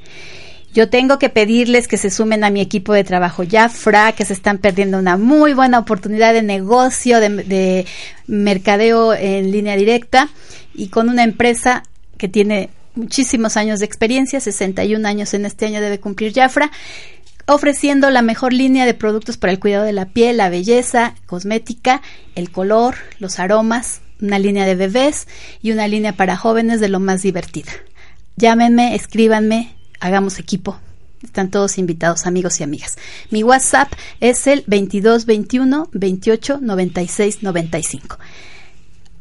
Yo tengo que pedirles que se sumen a mi equipo de trabajo Jafra, que se están perdiendo una muy buena oportunidad de negocio, de, de mercadeo en línea directa y con una empresa que tiene muchísimos años de experiencia, 61 años en este año debe cumplir Jafra, ofreciendo la mejor línea de productos para el cuidado de la piel, la belleza, cosmética, el color, los aromas, una línea de bebés y una línea para jóvenes de lo más divertida. Llámenme, escríbanme, hagamos equipo. Están todos invitados, amigos y amigas. Mi WhatsApp es el 2221 28 96 95.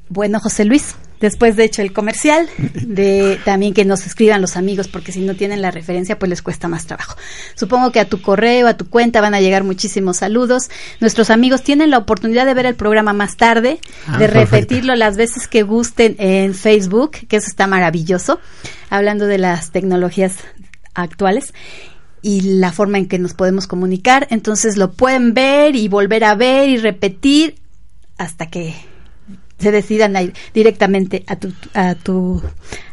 Bueno, José Luis, después de hecho el comercial, de también que nos escriban los amigos, porque si no tienen la referencia, pues les cuesta más trabajo. Supongo que a tu correo, a tu cuenta van a llegar muchísimos saludos. Nuestros amigos tienen la oportunidad de ver el programa más tarde, ah, de repetirlo las veces que gusten en Facebook, que eso está maravilloso, hablando de las tecnologías actuales y la forma en que nos podemos comunicar. Entonces lo pueden ver y volver a ver y repetir hasta que se decidan a ir directamente a tu, a tu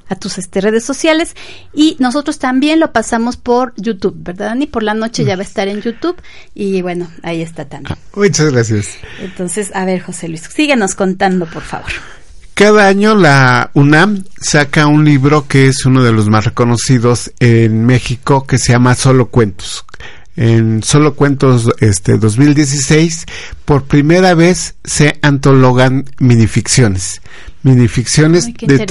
a tus este, redes sociales y nosotros también lo pasamos por YouTube, ¿verdad, Dani? Por la noche ya va a estar en YouTube y bueno, ahí está también. Muchas gracias. Entonces, a ver, José Luis, síguenos contando, por favor. Cada año la UNAM saca un libro que es uno de los más reconocidos en México que se llama Solo Cuentos. En Solo Cuentos este 2016 por primera vez se antologan minificciones. Minificciones de,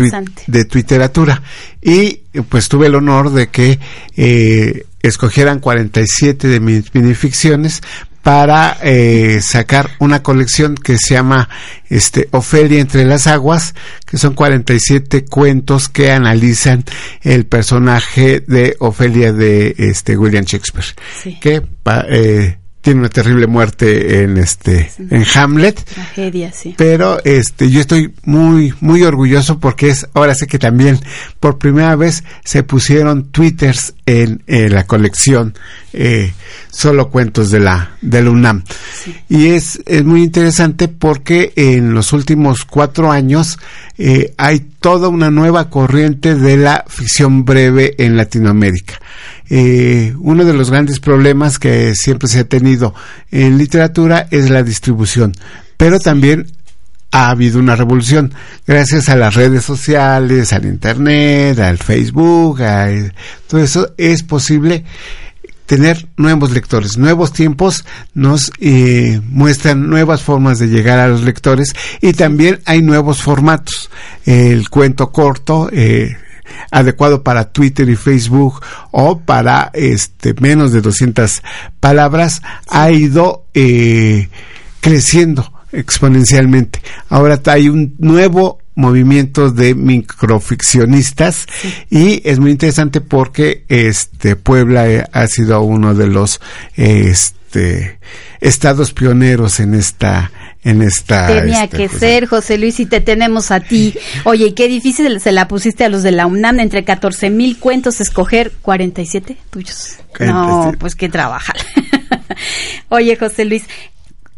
de literatura. Y pues tuve el honor de que eh, escogieran 47 de mis minificciones para eh, sacar una colección que se llama este Ofelia entre las aguas, que son 47 cuentos que analizan el personaje de Ofelia de este William Shakespeare, que eh, tiene una terrible muerte en este en Hamlet. Tragedia sí. Pero este yo estoy muy muy orgulloso porque es ahora sé que también por primera vez se pusieron twitters en, la colección eh, solo cuentos de la del UNAM. Y es, es muy interesante porque en los últimos cuatro años eh, hay toda una nueva corriente de la ficción breve en Latinoamérica eh, uno de los grandes problemas que siempre se ha tenido en literatura es la distribución, pero también ha habido una revolución gracias a las redes sociales, al internet, al Facebook, a, todo eso es posible tener nuevos lectores. Nuevos tiempos nos eh, muestran nuevas formas de llegar a los lectores y también hay nuevos formatos. El cuento corto, eh, adecuado para Twitter y Facebook o para este menos de 200 palabras ha ido eh, creciendo exponencialmente. Ahora hay un nuevo movimiento de microficcionistas y es muy interesante porque este Puebla eh, ha sido uno de los este estados pioneros en esta en esta tenía este, que cosa. ser José Luis y te tenemos a ti oye qué difícil se la pusiste a los de la UNAM entre 14 mil cuentos escoger 47 tuyos no 47. pues qué trabajar [LAUGHS] oye José Luis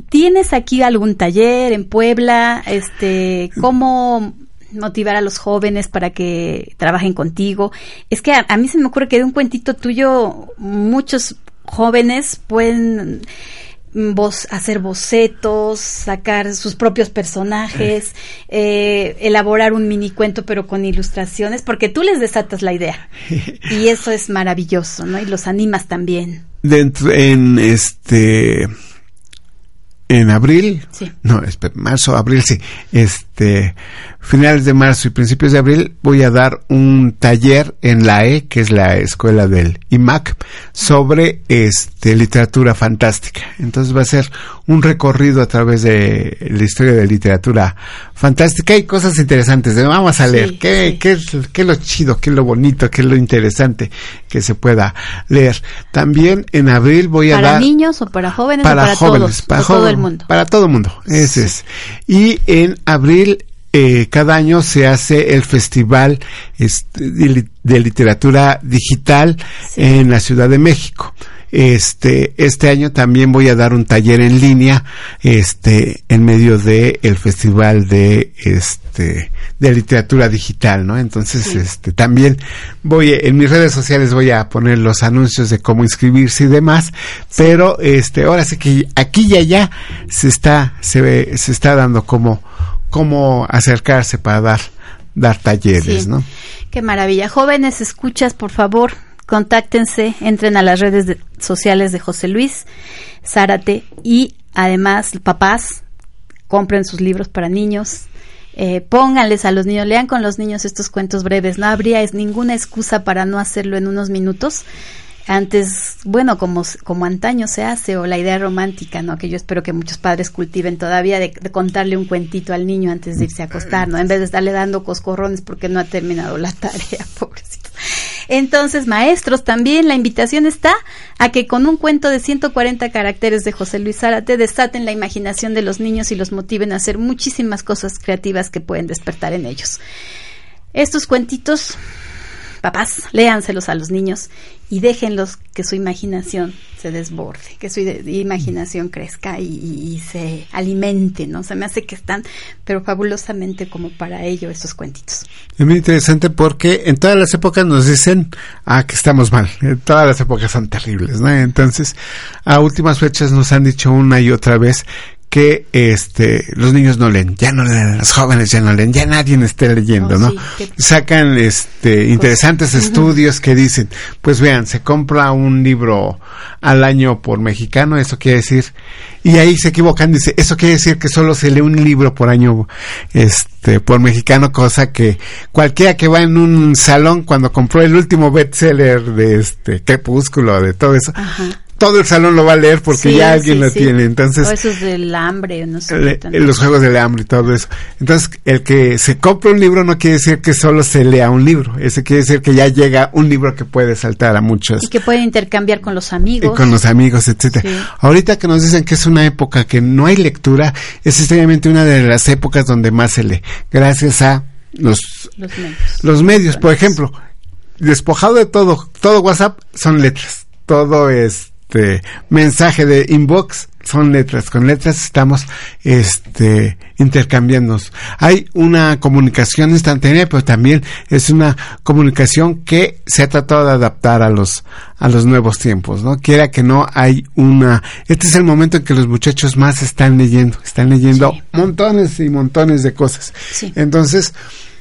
¿Tienes aquí algún taller en Puebla? Este, ¿cómo motivar a los jóvenes para que trabajen contigo? Es que a, a mí se me ocurre que de un cuentito tuyo muchos jóvenes pueden vos, hacer bocetos, sacar sus propios personajes, eh, elaborar un mini cuento pero con ilustraciones, porque tú les desatas la idea. [LAUGHS] Y eso es maravilloso, ¿no? Y los animas también. dentro en este en abril Sí. no espera, marzo abril sí este finales de marzo y principios de abril voy a dar un taller en la E que es la escuela del IMAC sobre este literatura fantástica entonces va a ser un recorrido a través de la historia de literatura fantástica y cosas interesantes de vamos a Sí, leer qué, sí. qué es, qué es lo chido, qué es lo bonito, qué es lo interesante que se pueda leer. También en abril voy a ¿Para dar niños o para jóvenes para o para jóvenes, todos? para o todo el mundo. Para todo el mundo, ese es. Y en abril eh, cada año se hace el festival este, de, li- de literatura digital en la Ciudad de México. Este, este año también voy a dar un taller en línea, este, en medio de el festival de, este, de literatura digital, ¿no? Entonces, este, también voy, en mis redes sociales voy a poner los anuncios de cómo inscribirse y demás, pero, este, ahora sí que aquí y allá se está, se ve, se está dando como, cómo acercarse para dar, dar talleres, Sí. ¿no? Qué maravilla. Jóvenes, escuchas, por favor, contáctense, entren a las redes de- sociales de José Luis Zárate y además, papás, compren sus libros para niños. Eh, pónganles a los niños, lean con los niños estos cuentos breves. No habría es ninguna excusa para no hacerlo en unos minutos. Antes, bueno, como, como antaño se hace, o la idea romántica, ¿no? Que yo espero que muchos padres cultiven todavía de, contarle un cuentito al niño antes de irse a acostar, ¿no? En vez de estarle dando coscorrones porque no ha terminado la tarea, [LAUGHS] pobrecito. Entonces, maestros, también la invitación está a que con un cuento de 140 caracteres de José Luis Zárate desaten la imaginación de los niños y los motiven a hacer muchísimas cosas creativas que pueden despertar en ellos. Estos cuentitos, papás, léanselos a los niños y déjenlos que su imaginación se desborde, que su imaginación crezca y se alimente, ¿no? Se me hace que están, pero fabulosamente como para ello estos cuentitos. Es muy interesante porque en todas las épocas nos dicen ah, que estamos mal. En todas las épocas son terribles, ¿no? Entonces, a últimas fechas nos han dicho una y otra vez que este los niños no leen, ya no leen, los jóvenes ya no leen, ya nadie esté leyendo, Oh, ¿no? sí, Sacan este interesantes estudios que dicen, pues vean, se compra un libro al año por mexicano, eso quiere decir, y ahí se equivocan, dice, eso quiere decir que solo se lee un libro por año este por mexicano, cosa que cualquiera que va en un salón cuando compró el último bestseller de este Crepúsculo, de todo eso, Ajá. Todo el salón lo va a leer porque Sí, ya alguien sí, lo sí. tiene, entonces O esos del hambre, no sé. le- los juegos del hambre y todo eso. Entonces, el que se compra un libro no quiere decir que solo se lea un libro. Eso quiere decir que ya llega un libro que puede saltar a muchos Y que pueden intercambiar con los y amigos. con los amigos, etcétera. Ahorita que nos dicen que es una época que no hay lectura, es extrañamente una de las épocas donde más se lee, gracias a los Los medios. los medios, por ejemplo, despojado de todo, todo WhatsApp son letras, todo este mensaje de inbox son letras, con letras estamos este intercambiándonos. Hay una comunicación instantánea, pero también es una comunicación que se ha tratado de adaptar a los a los nuevos tiempos, ¿no? Quiera que no hay una este es el momento en que los muchachos más están leyendo, están leyendo Sí. montones y montones de cosas. Sí. Entonces,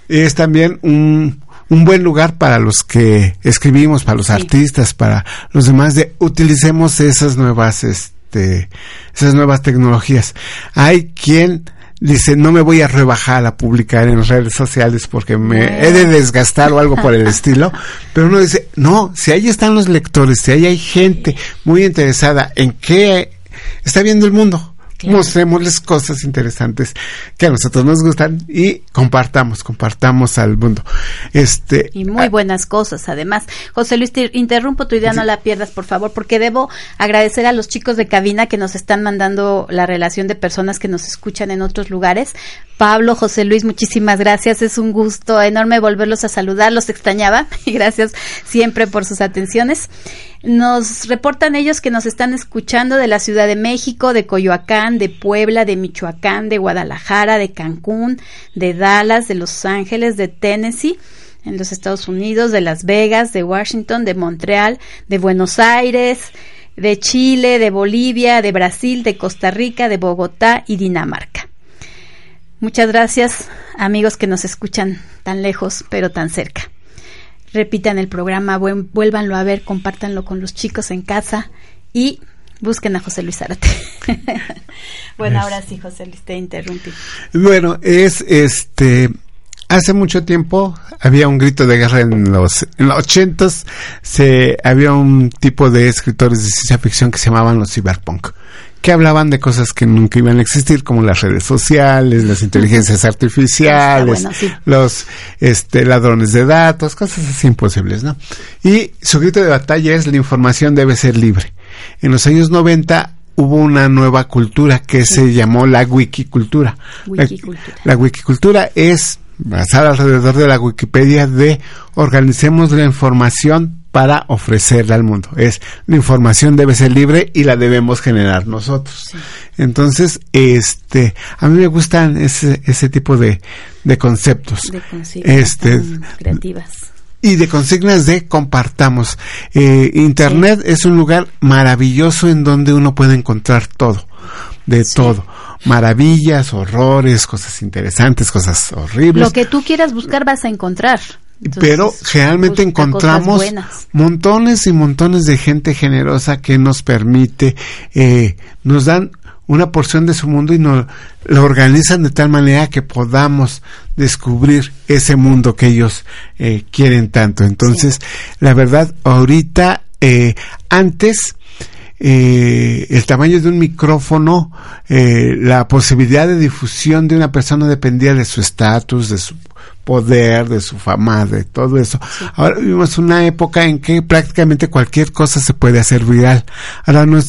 es también un, un buen lugar para los que escribimos, para los artistas, para los demás, de utilicemos esas nuevas, este, esas nuevas tecnologías. Hay quien dice, no me voy a rebajar a publicar en redes sociales porque me he de desgastar o algo por el estilo, [LAUGHS] pero uno dice, no, si ahí están los lectores, si ahí hay gente muy interesada en qué está viendo el mundo, mostrémosles cosas interesantes que a nosotros nos gustan y compartamos, compartamos al mundo. Este y muy buenas cosas, además. José Luis, te interrumpo tu idea, no la pierdas, por favor, porque debo agradecer a los chicos de cabina que nos están mandando la relación de personas que nos escuchan en otros lugares. Pablo, José Luis, muchísimas gracias. Es un gusto enorme volverlos a saludar. Los extrañaba [LAUGHS] y gracias siempre por sus atenciones. Nos reportan ellos que nos están escuchando de la Ciudad de México, de Coyoacán, de Puebla, de Michoacán, de Guadalajara, de Cancún, de Dallas, de Los Ángeles, de Tennessee en los Estados Unidos, de Las Vegas, de Washington, de Montreal, de Buenos Aires, de Chile, de Bolivia, de Brasil, de Costa Rica, de Bogotá y Dinamarca. Muchas gracias amigos que nos escuchan tan lejos pero tan cerca repitan el programa, vuélvanlo a ver, compártanlo con los chicos en casa y busquen a José Luis Zárate. [LAUGHS] bueno, ahora sí, José Luis, te interrumpí. Bueno, es este. Hace mucho tiempo había un grito de guerra en los en los ochentas. Se había un tipo de escritores de ciencia ficción que se llamaban los cyberpunk que hablaban de cosas que nunca iban a existir, como las redes sociales, las inteligencias artificiales, los este, ladrones de datos, cosas así imposibles, ¿no? Y su grito de batalla es la información debe ser libre. En los años 90 hubo una nueva cultura que se llamó la wikicultura. wikicultura. La, la wikicultura es basada alrededor de la Wikipedia de organicemos la información para ofrecerla al mundo. Es la información debe ser libre y la debemos generar nosotros. Entonces, este, a mí me gustan ese, ese tipo de, de conceptos. De este, creativas. Y de consignas de compartamos. Eh, Internet es un lugar maravilloso en donde uno puede encontrar todo, de todo maravillas, horrores, cosas interesantes, cosas horribles. Lo que tú quieras buscar vas a encontrar pero generalmente encontramos montones y montones de gente generosa que nos permite, eh, nos dan una porción de su mundo y nos lo organizan de tal manera que podamos descubrir ese mundo que ellos eh, quieren tanto. Entonces, la verdad, ahorita, eh, antes, eh, el tamaño de un micrófono, eh, la posibilidad de difusión de una persona dependía de su estatus, de su poder, de su fama, de todo eso. Ahora vivimos una época en que prácticamente cualquier cosa se puede hacer viral. Ahora no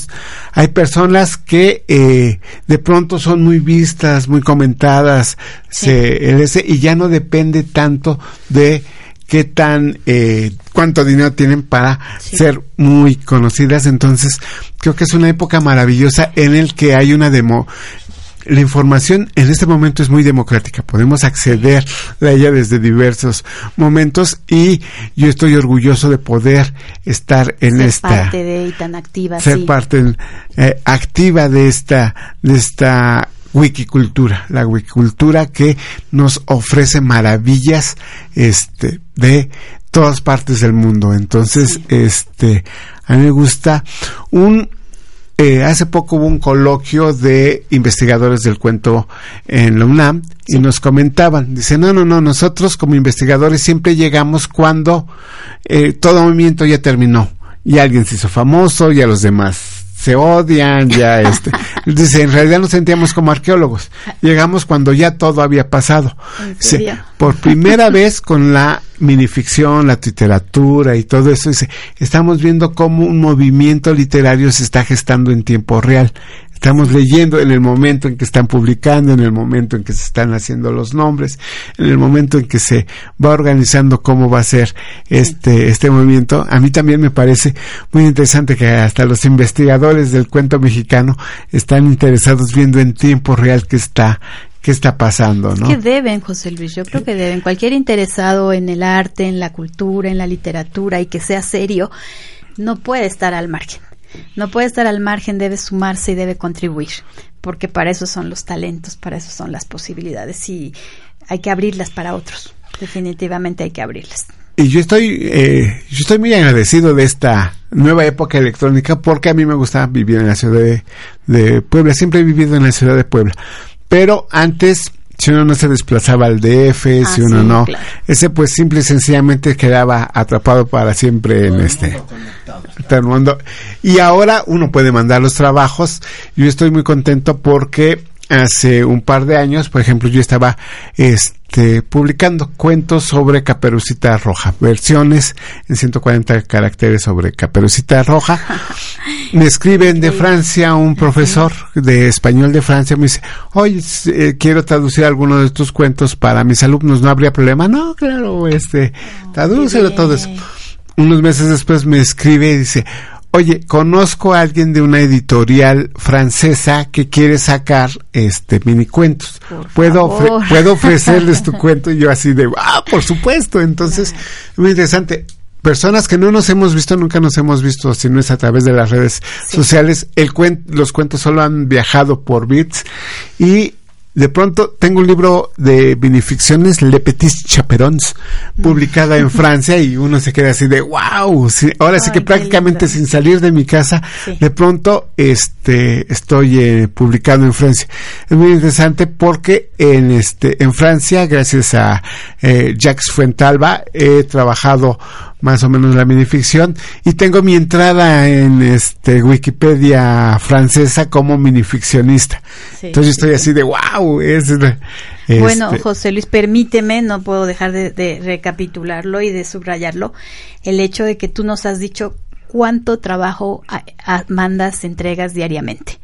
hay personas que eh, de pronto son muy vistas, muy comentadas, se, y ya no depende tanto de qué tan eh, cuánto dinero tienen para ser muy conocidas entonces creo que es una época maravillosa en el que hay una demo la información en este momento es muy democrática. Podemos acceder a ella desde diversos momentos y yo estoy orgulloso de poder estar en ser esta parte de y tan activa, ser parte eh, activa de esta de esta wikicultura, la wikicultura que nos ofrece maravillas este de todas partes del mundo. Entonces, este a mí me gusta un eh, hace poco hubo un coloquio de investigadores del cuento en la UNAM y nos comentaban, dice, no, no, no, nosotros como investigadores siempre llegamos cuando eh, todo movimiento ya terminó y alguien se hizo famoso y a los demás se odian, ya [LAUGHS] este. Dice, en realidad nos sentíamos como arqueólogos. Llegamos cuando ya todo había pasado. por primera [LAUGHS] vez con la minificción, la literatura y todo eso, dice, estamos viendo cómo un movimiento literario se está gestando en tiempo real. Estamos leyendo en el momento en que están publicando, en el momento en que se están haciendo los nombres, en el momento en que se va organizando cómo va a ser este, este movimiento. A mí también me parece muy interesante que hasta los investigadores del cuento mexicano están interesados viendo en tiempo real qué está qué está pasando, ¿no? que deben, José Luis, yo creo que deben. Cualquier interesado en el arte, en la cultura, en la literatura y que sea serio, no puede estar al margen. No puede estar al margen, debe sumarse y debe contribuir, porque para eso son los talentos, para eso son las posibilidades y hay que abrirlas para otros. definitivamente hay que abrirlas. Y yo estoy, eh, yo estoy muy agradecido de esta nueva época electrónica porque a mí me gusta vivir en la ciudad de, de Puebla. Siempre he vivido en la ciudad de Puebla. Pero antes si uno no se desplazaba al DF, si Ah, uno sí, no, claro. ese pues simple y sencillamente quedaba atrapado para siempre en este el mundo. Y ahora uno puede mandar los trabajos. Yo estoy muy contento porque hace un par de años, por ejemplo, yo estaba este publicando cuentos sobre Caperucita Roja, versiones en 140 caracteres sobre Caperucita Roja. [LAUGHS] Me escriben de Francia un profesor de español de Francia, me dice, oye, eh, quiero traducir algunos de tus cuentos para mis alumnos, ¿no habría problema? No, claro, este, tradúcelo todo eso. Unos meses después me escribe y dice, oye, conozco a alguien de una editorial francesa que quiere sacar este mini cuentos. Puedo, ofre- puedo ofrecerles tu [LAUGHS] cuento y yo así de, ah, por supuesto. Entonces, muy interesante. Personas que no nos hemos visto, nunca nos hemos visto, si no es a través de las redes sociales. El cuen- los cuentos solo han viajado por bits y de pronto tengo un libro de vinificciones, Le Petit Chaperons, publicada en [LAUGHS] Francia y uno se queda así de wow, sí, ahora sí que prácticamente lindo. sin salir de mi casa, Sí. de pronto este estoy eh, publicado en Francia. Es muy interesante porque en este en Francia, gracias a eh, Jacques Fuentalba, he trabajado más o menos la minificción y tengo mi entrada en este Wikipedia francesa como minificcionista. Sí, Entonces sí, estoy sí. así de wow, es Bueno, este, José Luis, permíteme, no puedo dejar de, de recapitularlo y de subrayarlo, el hecho de que tú nos has dicho cuánto trabajo a- a- mandas, entregas diariamente.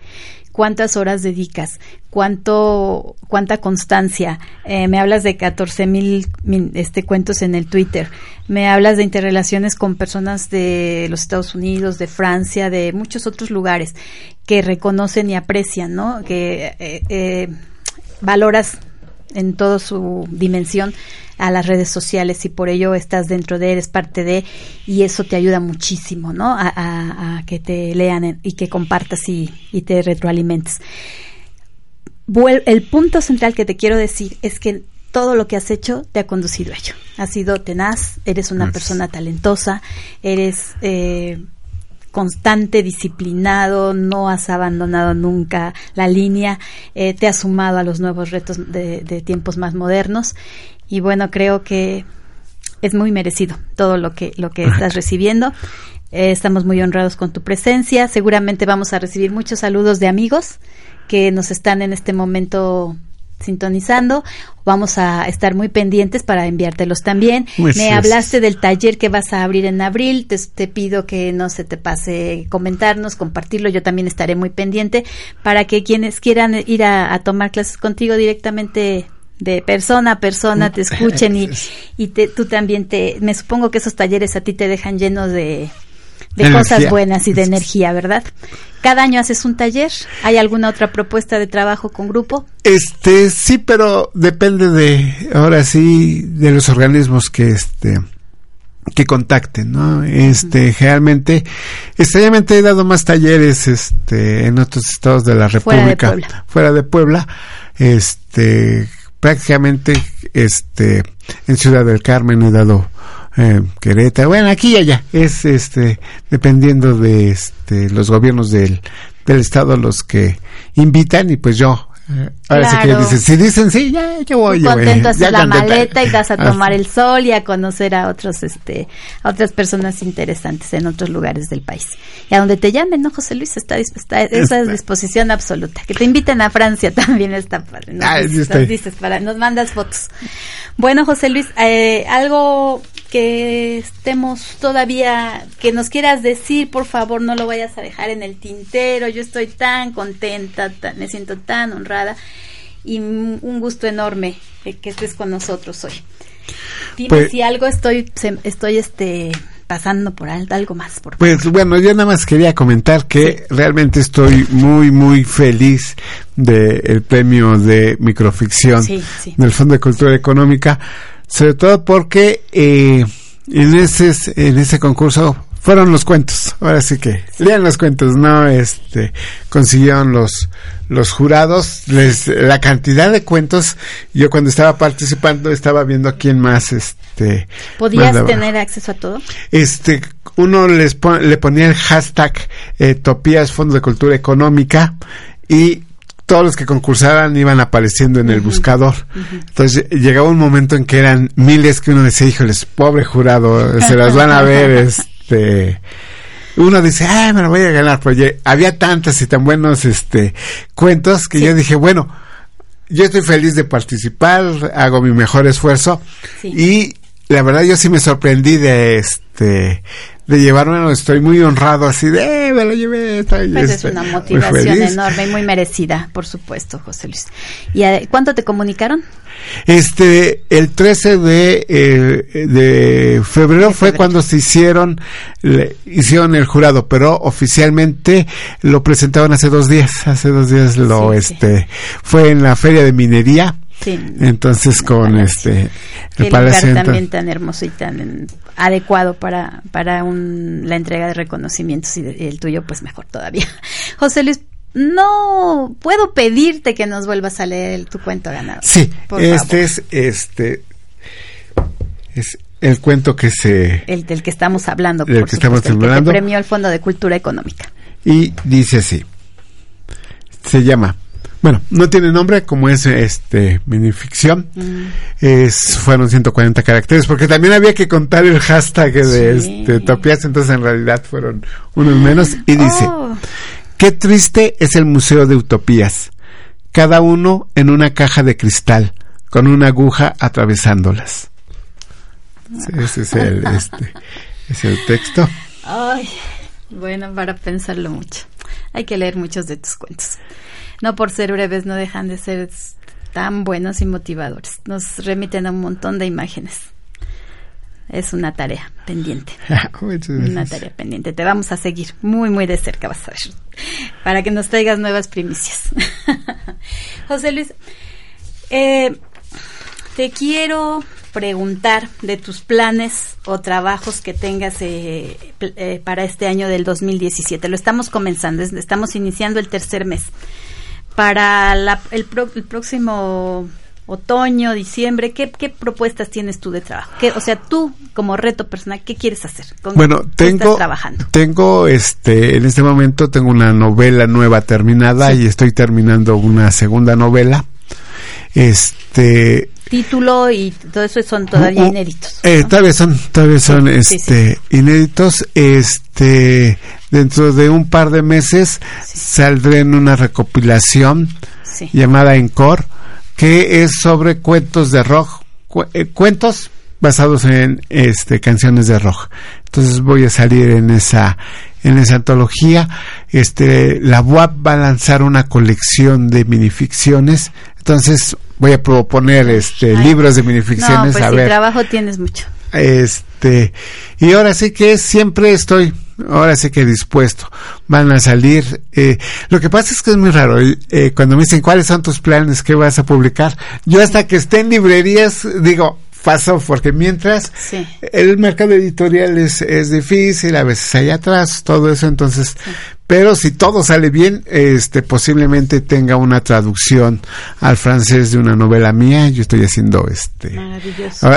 ¿Cuántas horas dedicas? ¿Cuánto, cuánta constancia? Eh, me hablas de 14 mil este, cuentos en el Twitter. Me hablas de interrelaciones con personas de los Estados Unidos, de Francia, de muchos otros lugares que reconocen y aprecian, ¿no? Que eh, eh, valoras en toda su dimensión a las redes sociales y por ello estás dentro de, eres parte de y eso te ayuda muchísimo, ¿no? A, a- a que te lean en- y que compartas y, y te retroalimentes. Vuel- el punto central que te quiero decir es que todo lo que has hecho te ha conducido a ello. Has sido tenaz, eres una persona talentosa, eres eh, constante, disciplinado, no has abandonado nunca la línea, eh, te has sumado a los nuevos retos de, de tiempos más modernos y bueno, creo que es muy merecido todo lo que, lo que estás [LAUGHS] recibiendo. Eh, estamos muy honrados con tu presencia. Seguramente vamos a recibir muchos saludos de amigos que nos están en este momento sintonizando. Vamos a estar muy pendientes para enviártelos también. Muchas Me gracias. hablaste del taller que vas a abrir en abril. Te, te pido que no se te pase comentarnos, compartirlo. Yo también estaré muy pendiente para que quienes quieran ir a, a tomar clases contigo directamente de persona a persona te [LAUGHS] escuchen y, y te, tú también te me supongo que esos talleres a ti te dejan llenos de, de Energía. cosas buenas y de energía, ¿verdad? Cada año haces un taller. ¿Hay alguna otra propuesta de trabajo con grupo? Este, sí, pero depende de, ahora sí, de los organismos que este que contacten, ¿no? Este, generalmente, extrañamente he dado más talleres, este, en otros estados de la Fuera de República, Puebla. fuera de Puebla, este, prácticamente, este, en Ciudad del Carmen he dado eh, Querétaro, bueno, aquí y allá, es este, dependiendo de este, los gobiernos del, del estado los que invitan y pues yo, ahora sí Claro. que dicen, si dicen sí, ya, yo voy, yo contento haces ya la contenta. maleta y vas a [LAUGHS] tomar el sol y a conocer a otros, este, a otras personas interesantes en otros lugares del país. Y a donde te llamen, ¿no, José Luis? Está, está esa es disposición absoluta. Que te inviten a Francia [LAUGHS] también está padre. Nos, Ah, sí dices, nos dices para, nos mandas fotos. Bueno, José Luis, eh, algo que estemos todavía, que nos quieras decir, por favor, no lo vayas a dejar en el tintero. Yo estoy tan contenta, tan- me siento tan honrada y un gusto enorme que estés con nosotros hoy. Dime Pues- si algo estoy, estoy este pasando por alto, algo más, por favor. Pues bueno, yo nada más quería comentar que realmente estoy muy, muy feliz del premio de microficción Sí, sí. del Fondo de Cultura Económica, sobre todo porque eh, en ese en ese concurso fueron los cuentos. Ahora sí que lean los cuentos, no este consiguieron los los jurados les la cantidad de cuentos. Yo cuando estaba participando estaba viendo a quién más este podías tener acceso a todo. Este uno les le ponía el hashtag eh, Topías Fondo de Cultura Económica y todos los que concursaban iban apareciendo en el buscador. Entonces llegaba un momento en que eran miles que uno decía, híjoles, pobre jurado, se las van a ver, [LAUGHS] este uno dice, ah, me lo voy a ganar, pues había tantas y tan buenos este cuentos que yo dije, bueno, yo estoy feliz de participar, hago mi mejor esfuerzo y la verdad yo sí me sorprendí de este de llevarme, estoy muy honrado así de, eh, me lo llevé. pues es este, una motivación enorme y muy merecida, por supuesto, José Luis. ¿Y cuánto te comunicaron? Este, el 13 de, eh, de febrero fue cuando se hicieron, hicieron el jurado, pero oficialmente lo presentaron hace dos días, hace dos días lo, este, fue en la feria de minería. Sí, Entonces con este el palacio también tan hermoso y tan adecuado para, para un, la entrega de reconocimientos y, el tuyo pues mejor todavía. [LAUGHS] José Luis, no puedo pedirte que nos vuelvas a leer tu cuento ganado. Sí, este es este es el cuento que se el del que estamos hablando, del que estamos hablando, que premió el Fondo de Cultura Económica. Y dice así. Se llama bueno, no tiene nombre, como es este minificción. Mm. Es, fueron 140 caracteres, porque también había que contar el hashtag de este, Topias, entonces en realidad fueron unos menos. Y dice, oh. qué triste es el Museo de Utopías, cada uno en una caja de cristal, con una aguja atravesándolas. ese es el, [LAUGHS] este, es el texto. Ay, bueno, para pensarlo mucho. Hay que leer muchos de tus cuentos no por ser breves, no dejan de ser tan buenos y motivadores. Nos remiten a un montón de imágenes. Es una tarea pendiente. [LAUGHS] una tarea pendiente. Te vamos a seguir muy, muy de cerca, vas a ver. Para que nos traigas nuevas primicias. [LAUGHS] José Luis, eh, te quiero preguntar de tus planes o trabajos que tengas eh, eh, para este año del 2017. Lo estamos comenzando, estamos iniciando el tercer mes para el, próximo otoño, diciembre, ¿qué, propuestas tienes tú de trabajo? ¿Qué, o sea, tú como reto personal, ¿qué quieres hacer? bueno, tengo, trabajando? tengo, este, en este momento tengo una novela nueva terminada y estoy terminando una segunda novela. Este, título y todo eso son todavía uh, uh, inéditos. Eh, todavía son, todavía son, este, inéditos. Este, dentro de un par de meses saldré en una recopilación llamada Encore, que es sobre cuentos de rock, eh, cuentos basados en este canciones de rock. Entonces voy a salir en esa en esa antología. Este la UAP va a lanzar una colección de minificciones. Entonces voy a proponer este libros de minificciones no, pues trabajo tienes mucho. Este y ahora sí que siempre estoy ahora sí que dispuesto. Van a salir. Eh, lo que pasa es que es muy raro. Eh, cuando me dicen cuáles son tus planes, qué vas a publicar, yo hasta que esté en librerías digo, paso porque mientras el mercado editorial es, es difícil, a veces hay atrás, todo eso, entonces pero si todo sale bien, este posiblemente tenga una traducción al francés de una novela mía. Yo estoy haciendo este.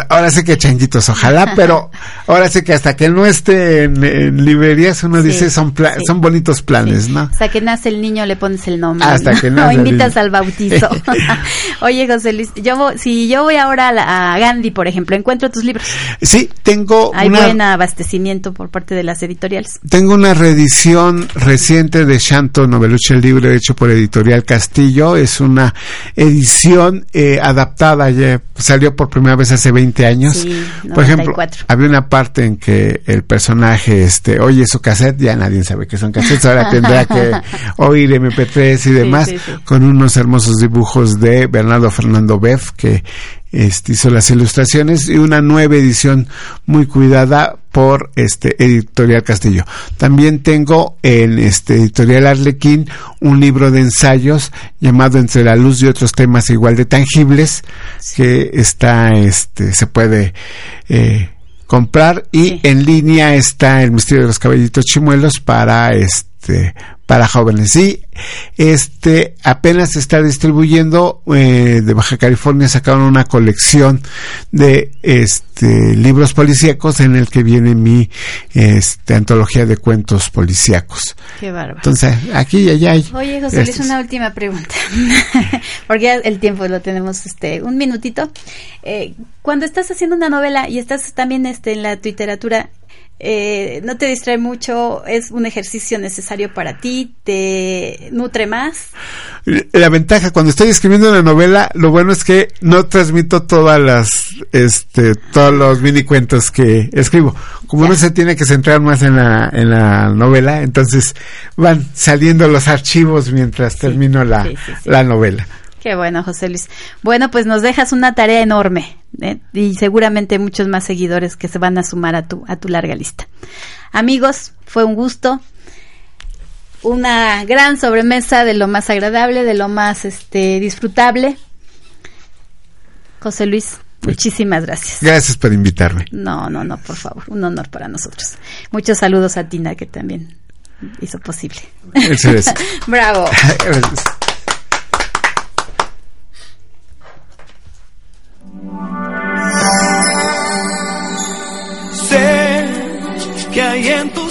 Ahora, sé que changuitos, ojalá, [LAUGHS] pero ahora sé que hasta que no esté en, librerías uno dice son son bonitos planes, ¿no? Hasta que nace el niño le pones el nombre. Hasta que nace. [LAUGHS] O invitas al bautizo. [LAUGHS] Oye, José Luis, yo si yo voy ahora a, Gandhi, por ejemplo, encuentro tus libros. Sí, tengo. Hay buen abastecimiento por parte de las editoriales. Tengo una reedición reciente de Shanto Noveluche, el libro hecho por Editorial Castillo. Es una edición eh, adaptada, ya salió por primera vez hace 20 años. por ejemplo, había una parte en que el personaje este, oye su cassette, ya nadie sabe que son cassettes, ahora tendrá que [LAUGHS] oír MP3 y demás, con unos hermosos dibujos de Bernardo Fernando Beff, que este, hizo las ilustraciones y una nueva edición muy cuidada por este editorial Castillo. También tengo en este editorial Arlequín un libro de ensayos llamado Entre la luz y otros temas igual de tangibles que está este se puede eh, comprar y en línea está el misterio de los caballitos chimuelos para este para jóvenes. Y este apenas se está distribuyendo eh, de Baja California sacaron una colección de este libros policíacos en el que viene mi este antología de cuentos policíacos. Qué bárbaro. Entonces, aquí y allá hay. Oye, José Luis, una última pregunta. [LAUGHS] Porque el tiempo lo tenemos este un minutito. Eh, cuando estás haciendo una novela y estás también este en la literatura, eh, no te distrae mucho, es un ejercicio necesario para ti, te nutre más. La ventaja cuando estoy escribiendo una novela, lo bueno es que no transmito todas las, este, todos los mini cuentos que escribo. Como uno se tiene que centrar más en la, en la novela, entonces van saliendo los archivos mientras termino la, sí, sí, sí. la novela. Qué bueno, José Luis. Bueno, pues nos dejas una tarea enorme ¿eh? y seguramente muchos más seguidores que se van a sumar a tu, a tu larga lista. Amigos, fue un gusto. Una gran sobremesa de lo más agradable, de lo más este, disfrutable. José Luis, Pues, muchísimas gracias. Gracias por invitarme. No, no, no, por favor, un honor para nosotros. Muchos saludos a Tina que también hizo posible. Eso es. [LAUGHS] Bravo. [LAUGHS] Gracias. Sé que hay en tus.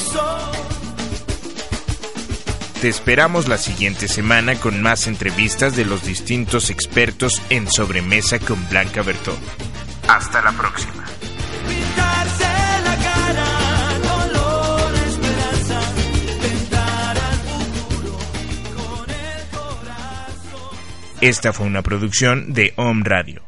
Te esperamos la siguiente semana con más entrevistas de los distintos expertos en Sobremesa con Blanca Bertó. Hasta la próxima. Esta fue una producción de Home Radio.